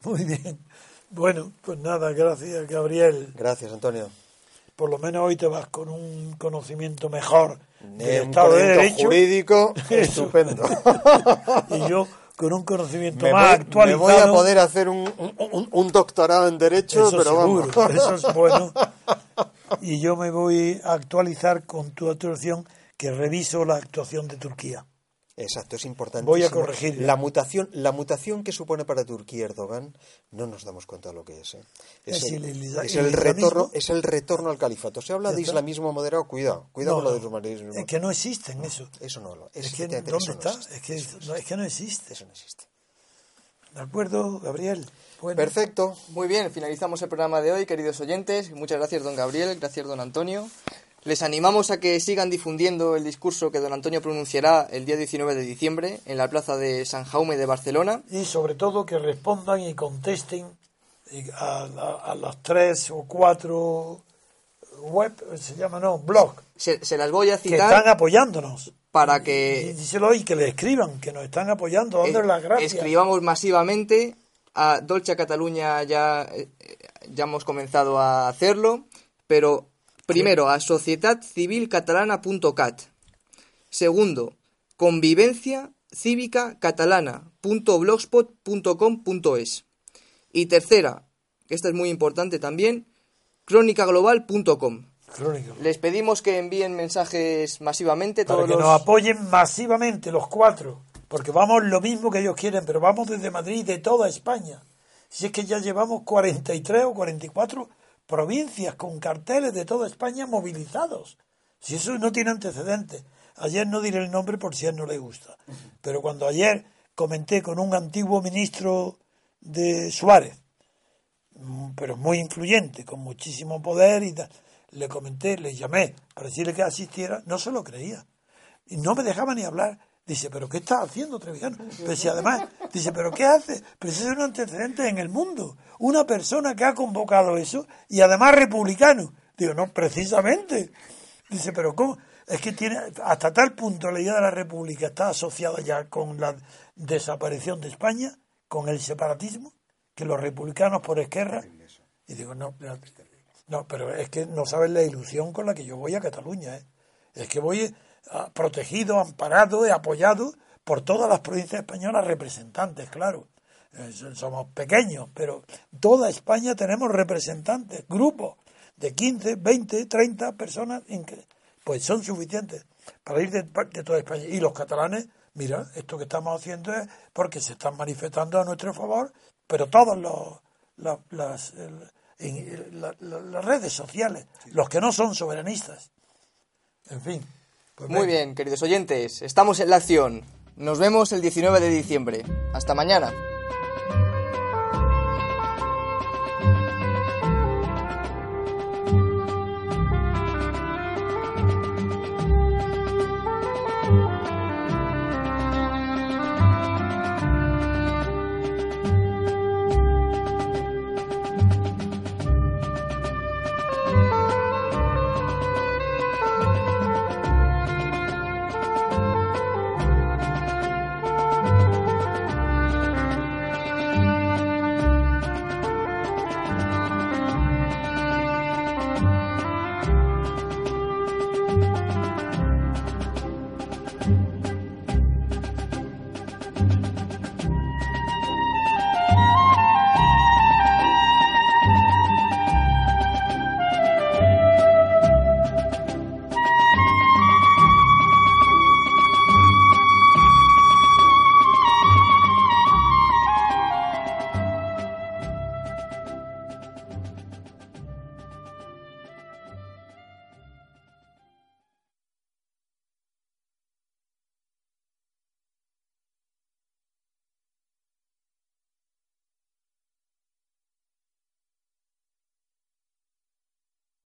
Muy bien. Bueno, pues nada, gracias, Gabriel. Gracias, Antonio. Por lo menos hoy te vas con un conocimiento mejor Eh, un Estado de Derecho jurídico estupendo. y yo con un conocimiento me, más voy, me actualizado. voy a poder hacer un, un- un doctorado en Derecho, Eso pero seguro, vamos. eso es bueno. Y yo me voy a actualizar con tu actuación que reviso la actuación de Turquía. Exacto, es importante. Voy a corregirla. La mutación, la mutación que supone para Turquía Erdogan, no nos damos cuenta de lo que es. ¿eh? Es, Es el, el- el- es el el retorno, es el retorno al califato. Se habla de está. islamismo moderado, cuidado, cuidado No, con lo del humanismo. Es que no existen eso. Eso no lo Es que ¿dónde eso no existe, Es que, eso no no, es que no existe. Eso no existe. ¿De acuerdo, Gabriel? Bueno, Perfecto. Muy bien, finalizamos el programa de hoy, queridos oyentes. Muchas gracias, don Gabriel, gracias, don Antonio. Les animamos a que sigan difundiendo el discurso que don Antonio pronunciará el día 19 de diciembre en la plaza de San Jaume de Barcelona. Y sobre todo que respondan y contesten a, a- a las tres o cuatro web, se llama, no, blog, Se, se las voy a que citar están apoyándonos. para Y que díselo y que le escriban, que nos están apoyando, eh, dándoles las gracias. escribamos masivamente. A Dolce Cataluña ya, eh, ya hemos comenzado a hacerlo, pero primero a sociedadcivilcatalana.cat. Segundo, convivencia cívica catalana.blogspot.com.es. Y tercera, que esta es muy importante también, crónicaglobal.com. Crónica. Les pedimos que envíen mensajes masivamente Para todos que los... nos apoyen masivamente los cuatro, porque vamos lo mismo que ellos quieren, pero vamos desde Madrid, de toda España. Si es que ya llevamos 43 o 44 provincias con carteles de toda España movilizados. Si eso no tiene antecedentes. Ayer no diré el nombre por si a él no le gusta, pero cuando ayer comenté con un antiguo ministro de Suárez, mm, pero muy influyente, con muchísimo poder y. Le comenté, le llamé para decirle que asistiera, no se lo creía. Y no me dejaba ni hablar. Dice, ¿pero qué está haciendo Trevijano? Pero si además, dice, ¿pero qué hace? Pero ese es un antecedente en el mundo. Una persona que ha convocado eso y además republicano. Digo, no, precisamente. Dice, pero ¿cómo? Es que tiene, hasta tal punto la idea de la República está asociada ya con la desaparición de España, con el separatismo, que los republicanos por Esquerra. Y digo, no, no, pero es que no sabes la ilusión con la que yo voy a Cataluña. ¿eh? Es que voy protegido, amparado y apoyado por todas las provincias españolas representantes, claro. Eh, so- Somos pequeños, pero toda España tenemos representantes, grupos de 15, 20, 30 personas, en que- pues son suficientes para ir de, de toda España. Y los catalanes, mira, esto que estamos haciendo es porque se están manifestando a nuestro favor, pero la- las, el- en- la- la- las redes sociales, los que no son soberanistas. En fin. Pues Muy bien, queridos oyentes, estamos en la acción. Nos vemos el 19 de diciembre. Hasta mañana.